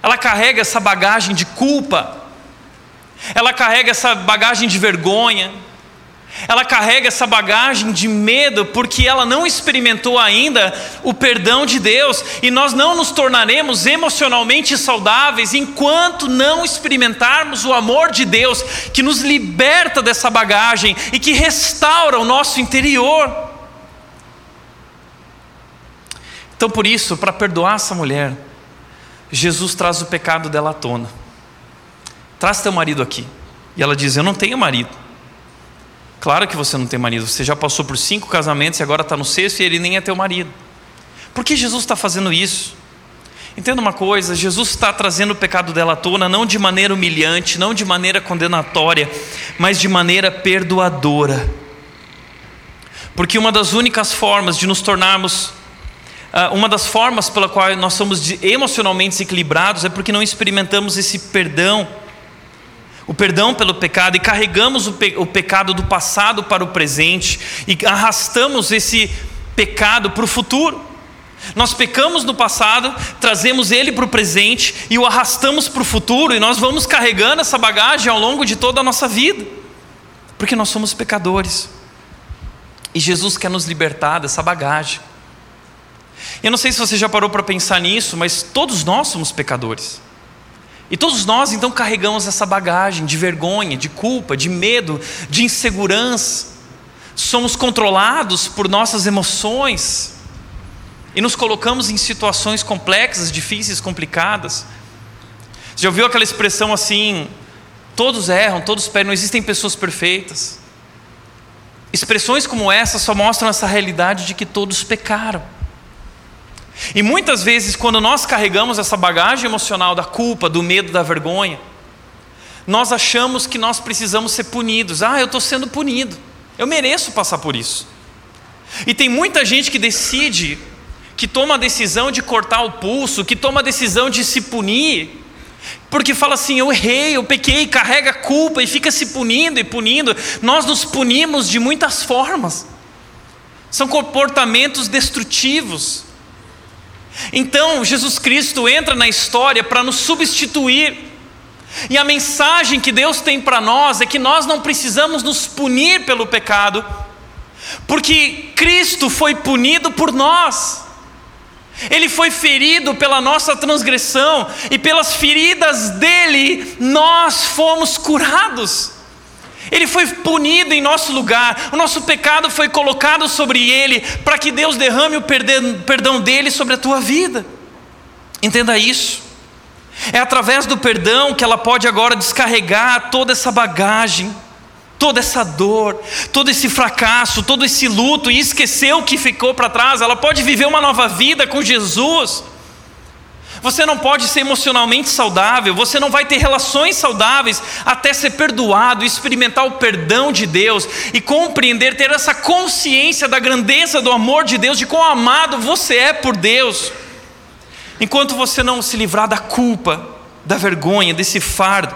ela carrega essa bagagem de culpa, ela carrega essa bagagem de vergonha, ela carrega essa bagagem de medo, porque ela não experimentou ainda o perdão de Deus, e nós não nos tornaremos emocionalmente saudáveis enquanto não experimentarmos o amor de Deus, que nos liberta dessa bagagem e que restaura o nosso interior. Então, por isso, para perdoar essa mulher, Jesus traz o pecado dela à tona. Traz teu marido aqui. E ela diz: Eu não tenho marido. Claro que você não tem marido. Você já passou por cinco casamentos e agora está no sexto e ele nem é teu marido. Por que Jesus está fazendo isso? Entenda uma coisa: Jesus está trazendo o pecado dela à tona, não de maneira humilhante, não de maneira condenatória, mas de maneira perdoadora. Porque uma das únicas formas de nos tornarmos uma das formas pela qual nós somos emocionalmente desequilibrados é porque não experimentamos esse perdão, o perdão pelo pecado, e carregamos o, pe o pecado do passado para o presente, e arrastamos esse pecado para o futuro. Nós pecamos no passado, trazemos ele para o presente e o arrastamos para o futuro, e nós vamos carregando essa bagagem ao longo de toda a nossa vida, porque nós somos pecadores, e Jesus quer nos libertar dessa bagagem. Eu não sei se você já parou para pensar nisso, mas todos nós somos pecadores. E todos nós então carregamos essa bagagem de vergonha, de culpa, de medo, de insegurança. Somos controlados por nossas emoções e nos colocamos em situações complexas, difíceis, complicadas. Você já ouviu aquela expressão assim: todos erram, todos perdem, não existem pessoas perfeitas. Expressões como essa só mostram essa realidade de que todos pecaram. E muitas vezes, quando nós carregamos essa bagagem emocional da culpa, do medo, da vergonha, nós achamos que nós precisamos ser punidos. Ah, eu estou sendo punido, eu mereço passar por isso. E tem muita gente que decide, que toma a decisão de cortar o pulso, que toma a decisão de se punir, porque fala assim: eu errei, eu pequei, carrega culpa e fica se punindo e punindo. Nós nos punimos de muitas formas, são comportamentos destrutivos. Então, Jesus Cristo entra na história para nos substituir. E a mensagem que Deus tem para nós é que nós não precisamos nos punir pelo pecado, porque Cristo foi punido por nós. Ele foi ferido pela nossa transgressão, e pelas feridas dele nós fomos curados. Ele foi punido em nosso lugar, o nosso pecado foi colocado sobre ele, para que Deus derrame o perdão dele sobre a tua vida. Entenda isso. É através do perdão que ela pode agora descarregar toda essa bagagem, toda essa dor, todo esse fracasso, todo esse luto e esquecer o que ficou para trás. Ela pode viver uma nova vida com Jesus. Você não pode ser emocionalmente saudável, você não vai ter relações saudáveis até ser perdoado, experimentar o perdão de Deus e compreender, ter essa consciência da grandeza do amor de Deus, de quão amado você é por Deus. Enquanto você não se livrar da culpa, da vergonha, desse fardo,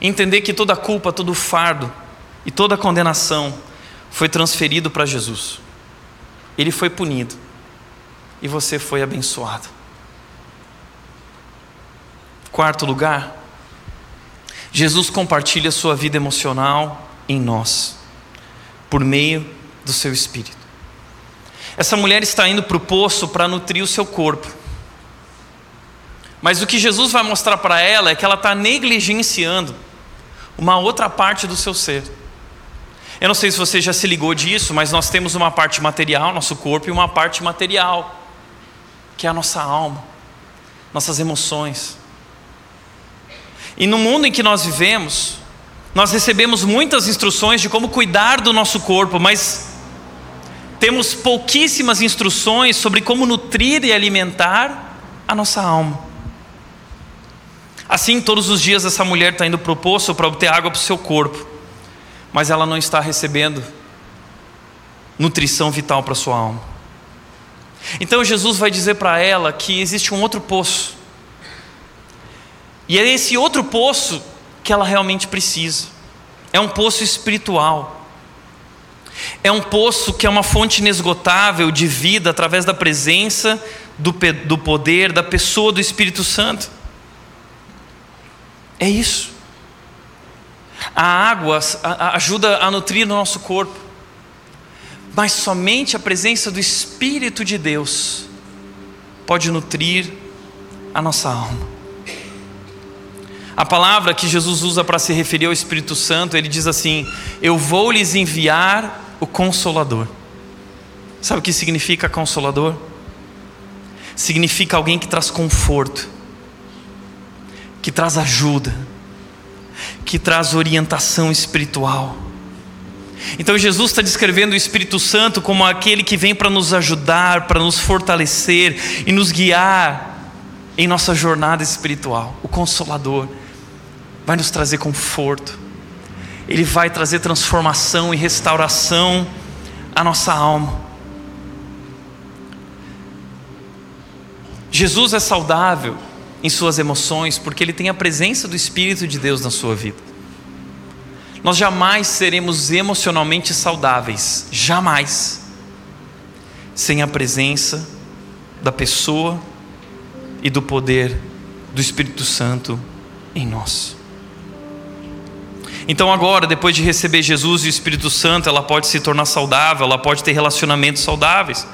entender que toda culpa, todo fardo e toda condenação foi transferido para Jesus. Ele foi punido e você foi abençoado. Quarto lugar, Jesus compartilha sua vida emocional em nós, por meio do seu espírito. Essa mulher está indo para o poço para nutrir o seu corpo. Mas o que Jesus vai mostrar para ela é que ela está negligenciando uma outra parte do seu ser. Eu não sei se você já se ligou disso, mas nós temos uma parte material, nosso corpo, e uma parte material, que é a nossa alma, nossas emoções. E no mundo em que nós vivemos, nós recebemos muitas instruções de como cuidar do nosso corpo, mas temos pouquíssimas instruções sobre como nutrir e alimentar a nossa alma. Assim, todos os dias essa mulher está indo para o poço para obter água para o seu corpo mas ela não está recebendo nutrição vital para a sua alma. Então Jesus vai dizer para ela que existe um outro poço, e é esse outro poço que ela realmente precisa, é um poço espiritual. É um poço que é uma fonte inesgotável de vida através da presença, do, do poder, da pessoa do Espírito Santo. É isso. A água ajuda a nutrir o nosso corpo, mas somente a presença do Espírito de Deus pode nutrir a nossa alma. A palavra que Jesus usa para se referir ao Espírito Santo, ele diz assim: Eu vou lhes enviar o Consolador. Sabe o que significa Consolador? Significa alguém que traz conforto, que traz ajuda que traz orientação espiritual. Então Jesus está descrevendo o Espírito Santo como aquele que vem para nos ajudar, para nos fortalecer e nos guiar em nossa jornada espiritual. O Consolador vai nos trazer conforto, ele vai trazer transformação e restauração à nossa alma. Jesus é saudável em suas emoções, porque ele tem a presença do Espírito de Deus na sua vida. Nós jamais seremos emocionalmente saudáveis, jamais, sem a presença da pessoa e do poder do Espírito Santo em nós. Então, agora, depois de receber Jesus e o Espírito Santo, ela pode se tornar saudável, ela pode ter relacionamentos saudáveis.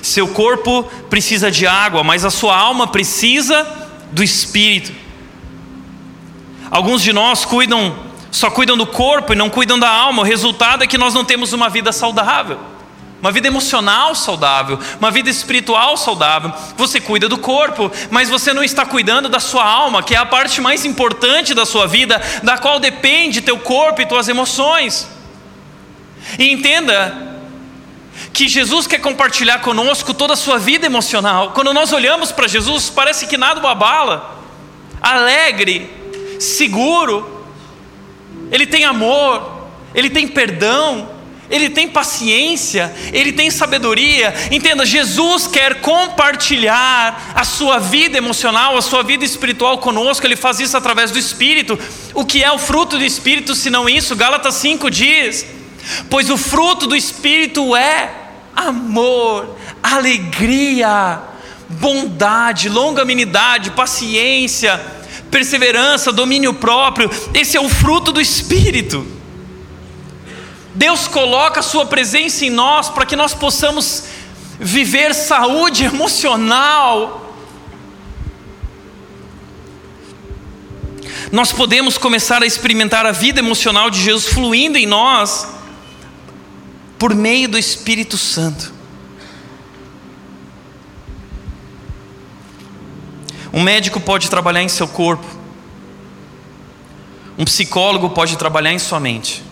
Seu corpo precisa de água, mas a sua alma precisa do espírito. Alguns de nós cuidam, só cuidam do corpo e não cuidam da alma. O resultado é que nós não temos uma vida saudável, uma vida emocional saudável, uma vida espiritual saudável. Você cuida do corpo, mas você não está cuidando da sua alma, que é a parte mais importante da sua vida, da qual depende teu corpo e tuas emoções. E entenda que Jesus quer compartilhar conosco toda a sua vida emocional. Quando nós olhamos para Jesus, parece que nada o abala. Alegre, seguro, ele tem amor, ele tem perdão, ele tem paciência, ele tem sabedoria. Entenda, Jesus quer compartilhar a sua vida emocional, a sua vida espiritual conosco. Ele faz isso através do Espírito. O que é o fruto do Espírito, se não isso? Gálatas 5 diz Pois o fruto do Espírito é amor, alegria, bondade, longanimidade, paciência, perseverança, domínio próprio. Esse é o fruto do Espírito. Deus coloca a Sua presença em nós para que nós possamos viver saúde emocional. Nós podemos começar a experimentar a vida emocional de Jesus fluindo em nós por meio do Espírito Santo. Um médico pode trabalhar em seu corpo, um psicólogo pode trabalhar em sua mente,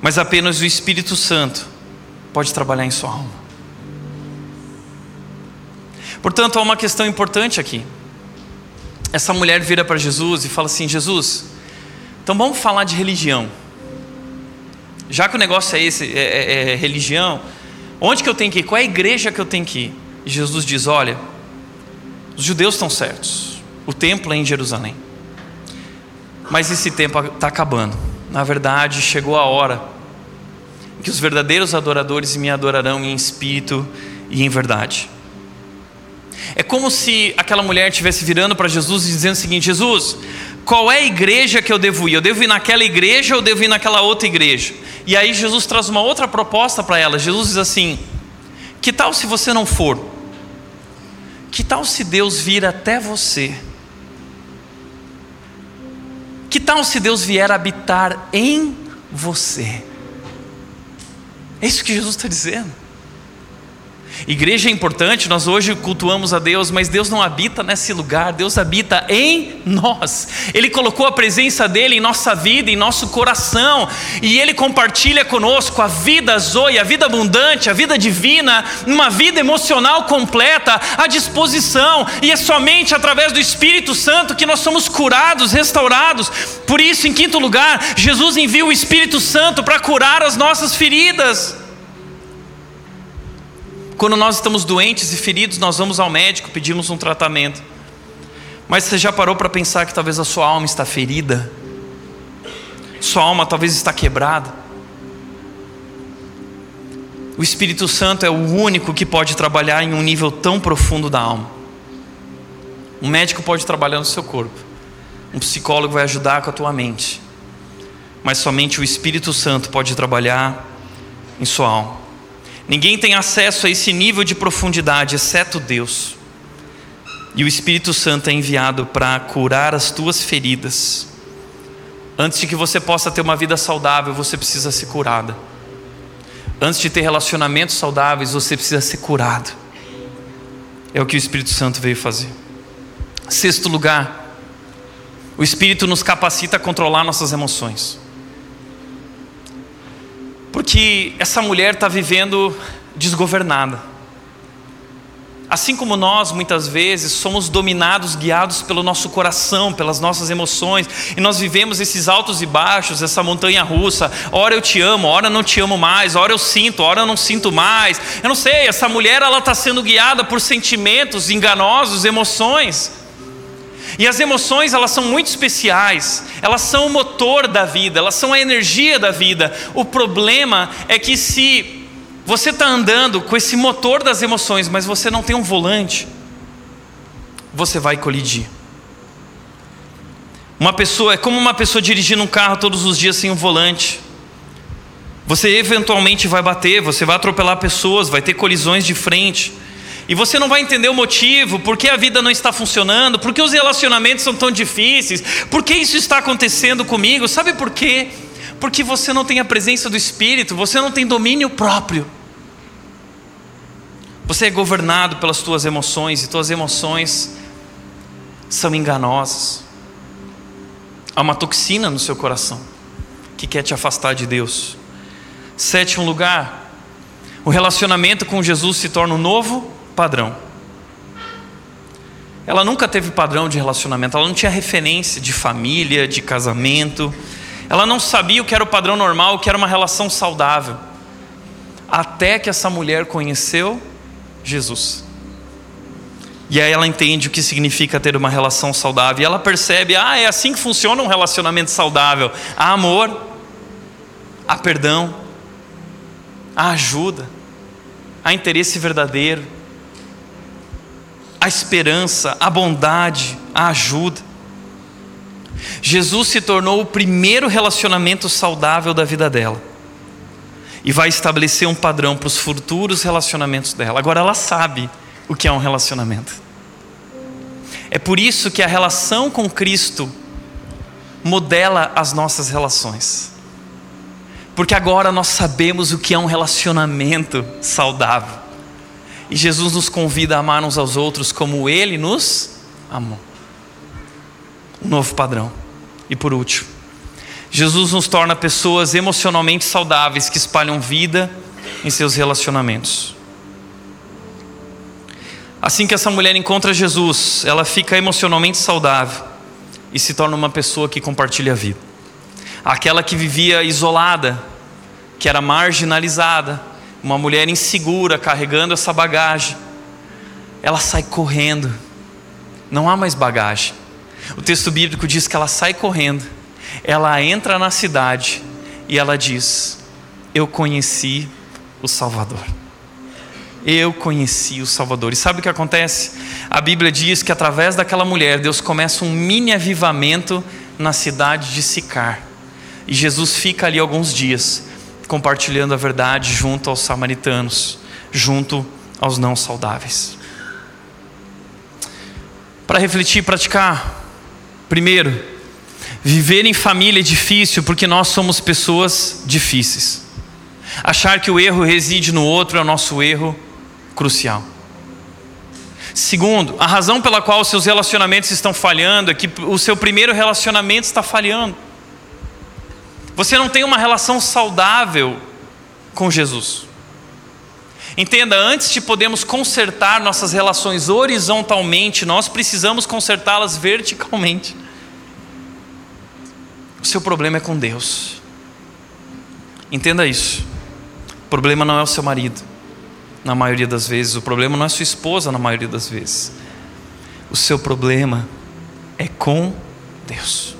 mas apenas o Espírito Santo pode trabalhar em sua alma. Portanto, há uma questão importante aqui. Essa mulher vira para Jesus e fala assim: Jesus, então vamos falar de religião. Já que o negócio é esse, é, é, é religião, onde que eu tenho que ir? Qual é a igreja que eu tenho que ir? Jesus diz: Olha, os judeus estão certos, o templo é em Jerusalém. Mas esse tempo está acabando. Na verdade, chegou a hora que os verdadeiros adoradores me adorarão em espírito e em verdade. É como se aquela mulher estivesse virando para Jesus e dizendo o seguinte: Jesus, qual é a igreja que eu devo ir? Eu devo ir naquela igreja ou eu devo ir naquela outra igreja? E aí Jesus traz uma outra proposta para ela. Jesus diz assim: Que tal se você não for? Que tal se Deus vir até você? Que tal se Deus vier habitar em você? É isso que Jesus está dizendo. Igreja é importante, nós hoje cultuamos a Deus, mas Deus não habita nesse lugar, Deus habita em nós. Ele colocou a presença dele em nossa vida, em nosso coração, e ele compartilha conosco a vida zoe, a vida abundante, a vida divina, uma vida emocional completa à disposição, e é somente através do Espírito Santo que nós somos curados, restaurados. Por isso, em quinto lugar, Jesus envia o Espírito Santo para curar as nossas feridas. Quando nós estamos doentes e feridos, nós vamos ao médico, pedimos um tratamento. Mas você já parou para pensar que talvez a sua alma está ferida? Sua alma talvez está quebrada? O Espírito Santo é o único que pode trabalhar em um nível tão profundo da alma. Um médico pode trabalhar no seu corpo. Um psicólogo vai ajudar com a tua mente. Mas somente o Espírito Santo pode trabalhar em sua alma. Ninguém tem acesso a esse nível de profundidade, exceto Deus. E o Espírito Santo é enviado para curar as tuas feridas. Antes de que você possa ter uma vida saudável, você precisa ser curada. Antes de ter relacionamentos saudáveis, você precisa ser curado. É o que o Espírito Santo veio fazer. Sexto lugar, o Espírito nos capacita a controlar nossas emoções. Porque essa mulher está vivendo desgovernada. Assim como nós, muitas vezes, somos dominados, guiados pelo nosso coração, pelas nossas emoções, e nós vivemos esses altos e baixos, essa montanha russa. Ora eu te amo, ora não te amo mais, ora eu sinto, ora eu não sinto mais. Eu não sei, essa mulher ela está sendo guiada por sentimentos enganosos, emoções. E as emoções, elas são muito especiais, elas são o motor da vida, elas são a energia da vida. O problema é que se você está andando com esse motor das emoções, mas você não tem um volante, você vai colidir. Uma pessoa é como uma pessoa dirigindo um carro todos os dias sem um volante. Você eventualmente vai bater, você vai atropelar pessoas, vai ter colisões de frente. E você não vai entender o motivo, por que a vida não está funcionando, por que os relacionamentos são tão difíceis, por que isso está acontecendo comigo. Sabe por quê? Porque você não tem a presença do Espírito, você não tem domínio próprio. Você é governado pelas tuas emoções e tuas emoções são enganosas. Há uma toxina no seu coração que quer te afastar de Deus. Sétimo lugar, o relacionamento com Jesus se torna um novo padrão. Ela nunca teve padrão de relacionamento, ela não tinha referência de família, de casamento. Ela não sabia o que era o padrão normal, o que era uma relação saudável. Até que essa mulher conheceu Jesus. E aí ela entende o que significa ter uma relação saudável. E ela percebe: ah, é assim que funciona um relacionamento saudável: há amor, há perdão, há ajuda, há interesse verdadeiro a esperança, a bondade, a ajuda. Jesus se tornou o primeiro relacionamento saudável da vida dela. E vai estabelecer um padrão para os futuros relacionamentos dela. Agora ela sabe o que é um relacionamento. É por isso que a relação com Cristo modela as nossas relações. Porque agora nós sabemos o que é um relacionamento saudável. E Jesus nos convida a amar uns aos outros como Ele nos amou. Um novo padrão. E por último, Jesus nos torna pessoas emocionalmente saudáveis que espalham vida em seus relacionamentos. Assim que essa mulher encontra Jesus, ela fica emocionalmente saudável e se torna uma pessoa que compartilha a vida. Aquela que vivia isolada, que era marginalizada, uma mulher insegura carregando essa bagagem, ela sai correndo. Não há mais bagagem. O texto bíblico diz que ela sai correndo, ela entra na cidade e ela diz: Eu conheci o Salvador. Eu conheci o Salvador. E sabe o que acontece? A Bíblia diz que através daquela mulher, Deus começa um mini avivamento na cidade de Sicar. E Jesus fica ali alguns dias, compartilhando a verdade junto aos samaritanos, junto aos não saudáveis. Para refletir e praticar, primeiro, viver em família é difícil porque nós somos pessoas difíceis. Achar que o erro reside no outro é o nosso erro crucial. Segundo, a razão pela qual os seus relacionamentos estão falhando é que o seu primeiro relacionamento está falhando. Você não tem uma relação saudável com Jesus. Entenda, antes de podermos consertar nossas relações horizontalmente, nós precisamos consertá-las verticalmente. O seu problema é com Deus. Entenda isso. O problema não é o seu marido na maioria das vezes, o problema não é sua esposa, na maioria das vezes. O seu problema é com Deus.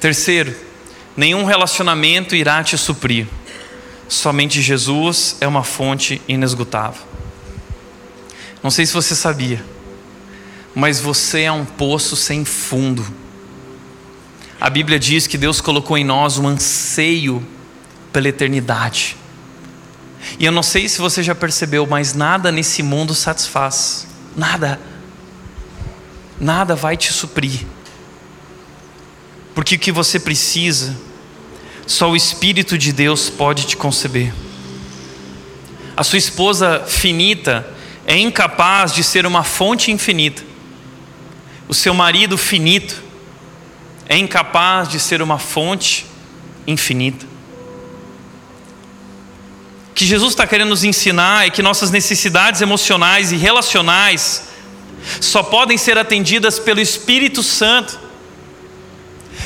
Terceiro, nenhum relacionamento irá te suprir. Somente Jesus é uma fonte inesgotável. Não sei se você sabia, mas você é um poço sem fundo. A Bíblia diz que Deus colocou em nós um anseio pela eternidade. E eu não sei se você já percebeu, mas nada nesse mundo satisfaz. Nada. Nada vai te suprir. Porque o que você precisa, só o Espírito de Deus pode te conceber. A sua esposa finita é incapaz de ser uma fonte infinita. O seu marido finito é incapaz de ser uma fonte infinita que Jesus está querendo nos ensinar é que nossas necessidades emocionais e relacionais só podem ser atendidas pelo Espírito Santo.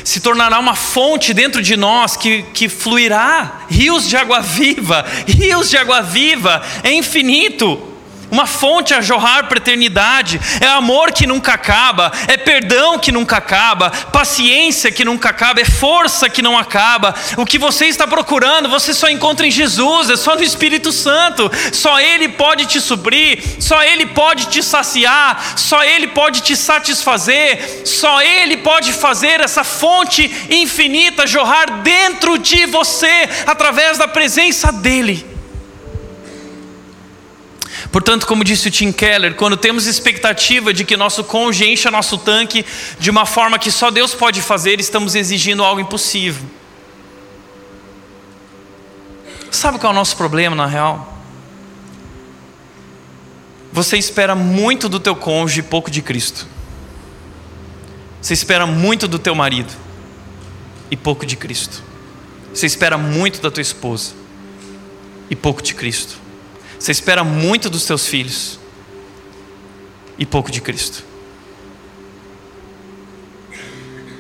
Se tornará uma fonte dentro de nós que, que fluirá rios de água viva, rios de água viva, é infinito uma fonte a jorrar para a eternidade, é amor que nunca acaba, é perdão que nunca acaba, paciência que nunca acaba, é força que não acaba. O que você está procurando, você só encontra em Jesus, é só no Espírito Santo, só Ele pode te suprir, só Ele pode te saciar, só Ele pode te satisfazer, só Ele pode fazer essa fonte infinita jorrar dentro de você, através da presença dEle. Portanto, como disse o Tim Keller, quando temos expectativa de que nosso cônjuge encha nosso tanque de uma forma que só Deus pode fazer, estamos exigindo algo impossível. Sabe qual é o nosso problema na real? Você espera muito do teu cônjuge e pouco de Cristo. Você espera muito do teu marido e pouco de Cristo. Você espera muito da tua esposa e pouco de Cristo. Você espera muito dos seus filhos e pouco de Cristo.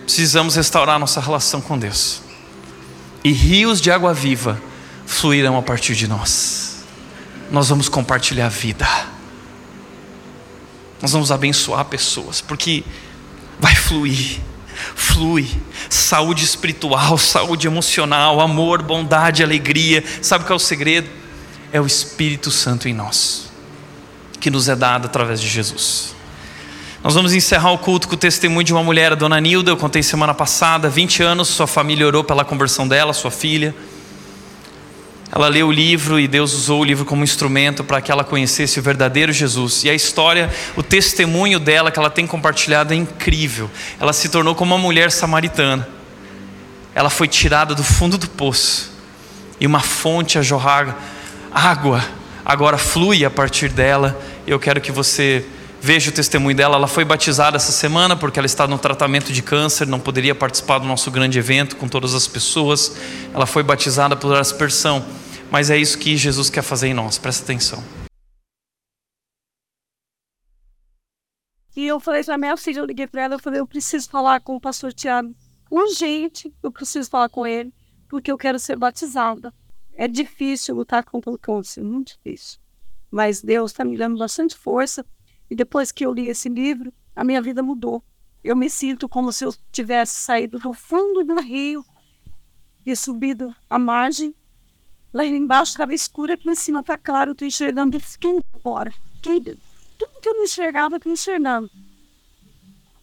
Precisamos restaurar nossa relação com Deus. E rios de água viva fluirão a partir de nós. Nós vamos compartilhar a vida. Nós vamos abençoar pessoas, porque vai fluir, flui saúde espiritual, saúde emocional, amor, bondade, alegria. Sabe qual é o segredo? É o Espírito Santo em nós, que nos é dado através de Jesus. Nós vamos encerrar o culto com o testemunho de uma mulher, a dona Nilda, eu contei semana passada, 20 anos, sua família orou pela conversão dela, sua filha. Ela leu o livro e Deus usou o livro como instrumento para que ela conhecesse o verdadeiro Jesus. E a história, o testemunho dela que ela tem compartilhado é incrível. Ela se tornou como uma mulher samaritana. Ela foi tirada do fundo do poço e uma fonte a jorrar água agora flui a partir dela. Eu quero que você veja o testemunho dela. Ela foi batizada essa semana porque ela está no tratamento de câncer, não poderia participar do nosso grande evento com todas as pessoas. Ela foi batizada por aspersão. Mas é isso que Jesus quer fazer em nós, presta atenção. E eu falei para minha filha, eu liguei para ela, eu falei, eu preciso falar com o pastor Tiago. Urgente, eu preciso falar com ele, porque eu quero ser batizada. É difícil lutar contra o câncer, muito difícil. Mas Deus está me dando bastante força. E depois que eu li esse livro, a minha vida mudou. Eu me sinto como se eu tivesse saído do fundo do rio e subido a margem. Lá embaixo estava escuro, aqui em cima está claro, estou enxergando quem agora. Quem, tudo que eu não enxergava, estou enxergando.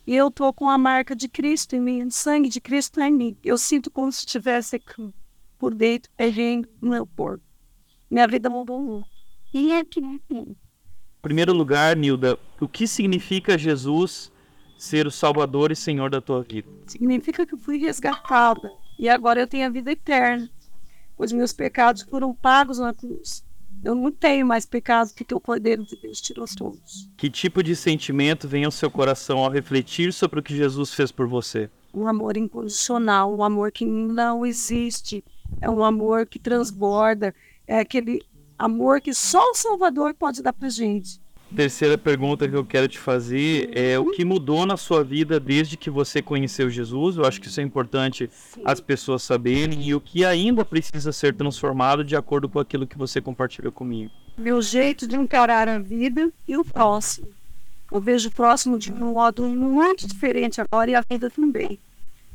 E eu estou com a marca de Cristo em mim, o sangue de Cristo em mim. Eu sinto como se estivesse por dentro, pegando no meu corpo. Minha vida mudou. E é que Em primeiro lugar, Nilda, o que significa Jesus ser o Salvador e Senhor da tua vida? Significa que eu fui resgatada e agora eu tenho a vida eterna. Os meus pecados foram pagos na cruz. Eu não tenho mais pecado porque o poder de Deus tirou todos. Que tipo de sentimento vem ao seu coração ao refletir sobre o que Jesus fez por você? Um amor incondicional, um amor que não existe. É um amor que transborda. É aquele amor que só o Salvador pode dar pra gente. Terceira pergunta que eu quero te fazer é o que mudou na sua vida desde que você conheceu Jesus? Eu acho que isso é importante Sim. as pessoas saberem e o que ainda precisa ser transformado de acordo com aquilo que você compartilhou comigo. Meu jeito de encarar a vida e o próximo. Eu vejo o próximo de um modo muito diferente agora e a vida também.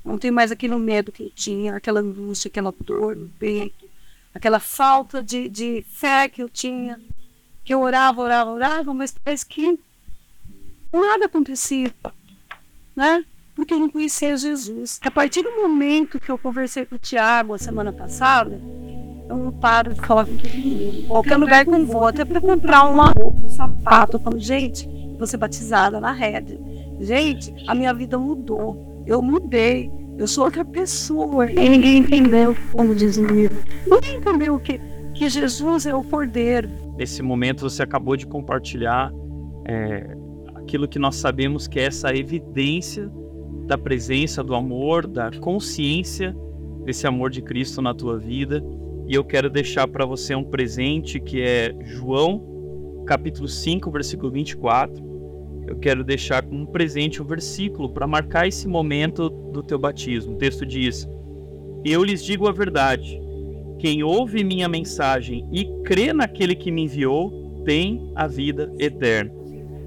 Não tem mais aquele medo que eu tinha, aquela angústia, aquela dor no peito, aquela falta de, de fé que eu tinha que eu orava, orava, orava, mas parece que nada acontecia, né? Porque eu não conhecia Jesus. A partir do momento que eu conversei com o Tiago a semana passada, eu não paro de falar com todo mundo. Qualquer lugar que eu vou, até para comprar uma roupa, um sapato, eu falo, gente, vou ser batizada na rede. Gente, a minha vida mudou. Eu mudei. Eu sou outra pessoa. E ninguém entendeu, como diz o livro. Ninguém entendeu que, que Jesus é o Cordeiro Nesse momento você acabou de compartilhar é, aquilo que nós sabemos que é essa evidência da presença do amor, da consciência desse amor de Cristo na tua vida. E eu quero deixar para você um presente que é João, capítulo 5, versículo 24. Eu quero deixar como um presente um versículo para marcar esse momento do teu batismo. O texto diz: Eu lhes digo a verdade quem ouve minha mensagem e crê naquele que me enviou tem a vida eterna.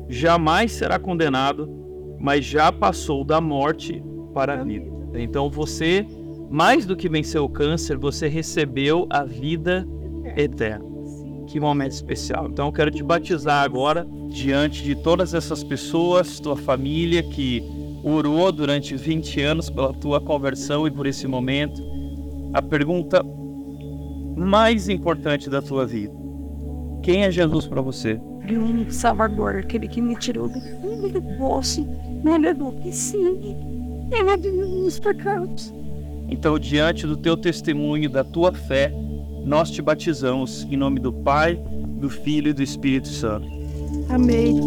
Jamais será condenado, mas já passou da morte para a vida. Então você, mais do que venceu o câncer, você recebeu a vida eterna. Que momento especial. Então eu quero te batizar agora diante de todas essas pessoas, tua família que orou durante 20 anos pela tua conversão e por esse momento. A pergunta mais importante da tua vida? Quem é Jesus para você? O único Salvador, aquele que me tirou do fundo do poço, me levou que sim, ele é meus pecados. Então, diante do teu testemunho, da tua fé, nós te batizamos em nome do Pai, do Filho e do Espírito Santo. Amém.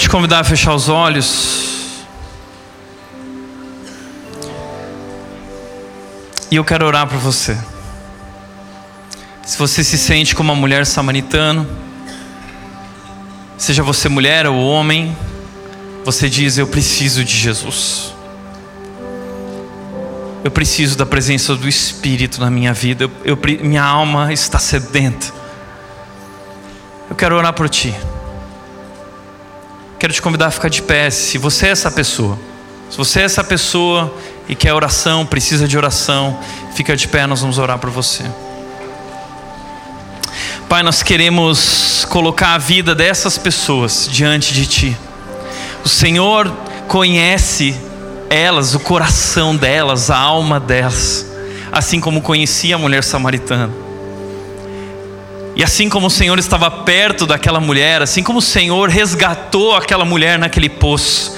Te convidar a fechar os olhos. E eu quero orar por você. Se você se sente como uma mulher samaritana, seja você mulher ou homem, você diz: Eu preciso de Jesus. Eu preciso da presença do Espírito na minha vida. Eu, eu, minha alma está sedenta. Eu quero orar por ti. Quero te convidar a ficar de pé. Se você é essa pessoa, se você é essa pessoa e quer oração, precisa de oração, fica de pé, nós vamos orar por você. Pai, nós queremos colocar a vida dessas pessoas diante de Ti. O Senhor conhece elas, o coração delas, a alma delas, assim como conhecia a mulher samaritana. E assim como o Senhor estava perto daquela mulher, assim como o Senhor resgatou aquela mulher naquele poço,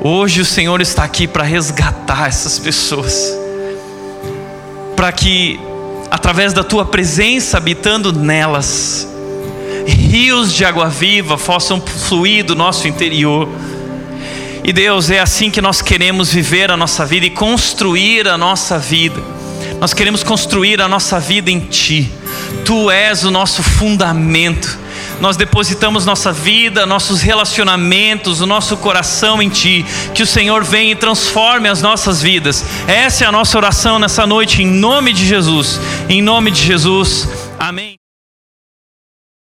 hoje o Senhor está aqui para resgatar essas pessoas, para que, através da tua presença habitando nelas, rios de água viva possam fluir do nosso interior. E Deus, é assim que nós queremos viver a nossa vida e construir a nossa vida. Nós queremos construir a nossa vida em Ti. Tu és o nosso fundamento. Nós depositamos nossa vida, nossos relacionamentos, o nosso coração em Ti. Que o Senhor venha e transforme as nossas vidas. Essa é a nossa oração nessa noite, em nome de Jesus. Em nome de Jesus.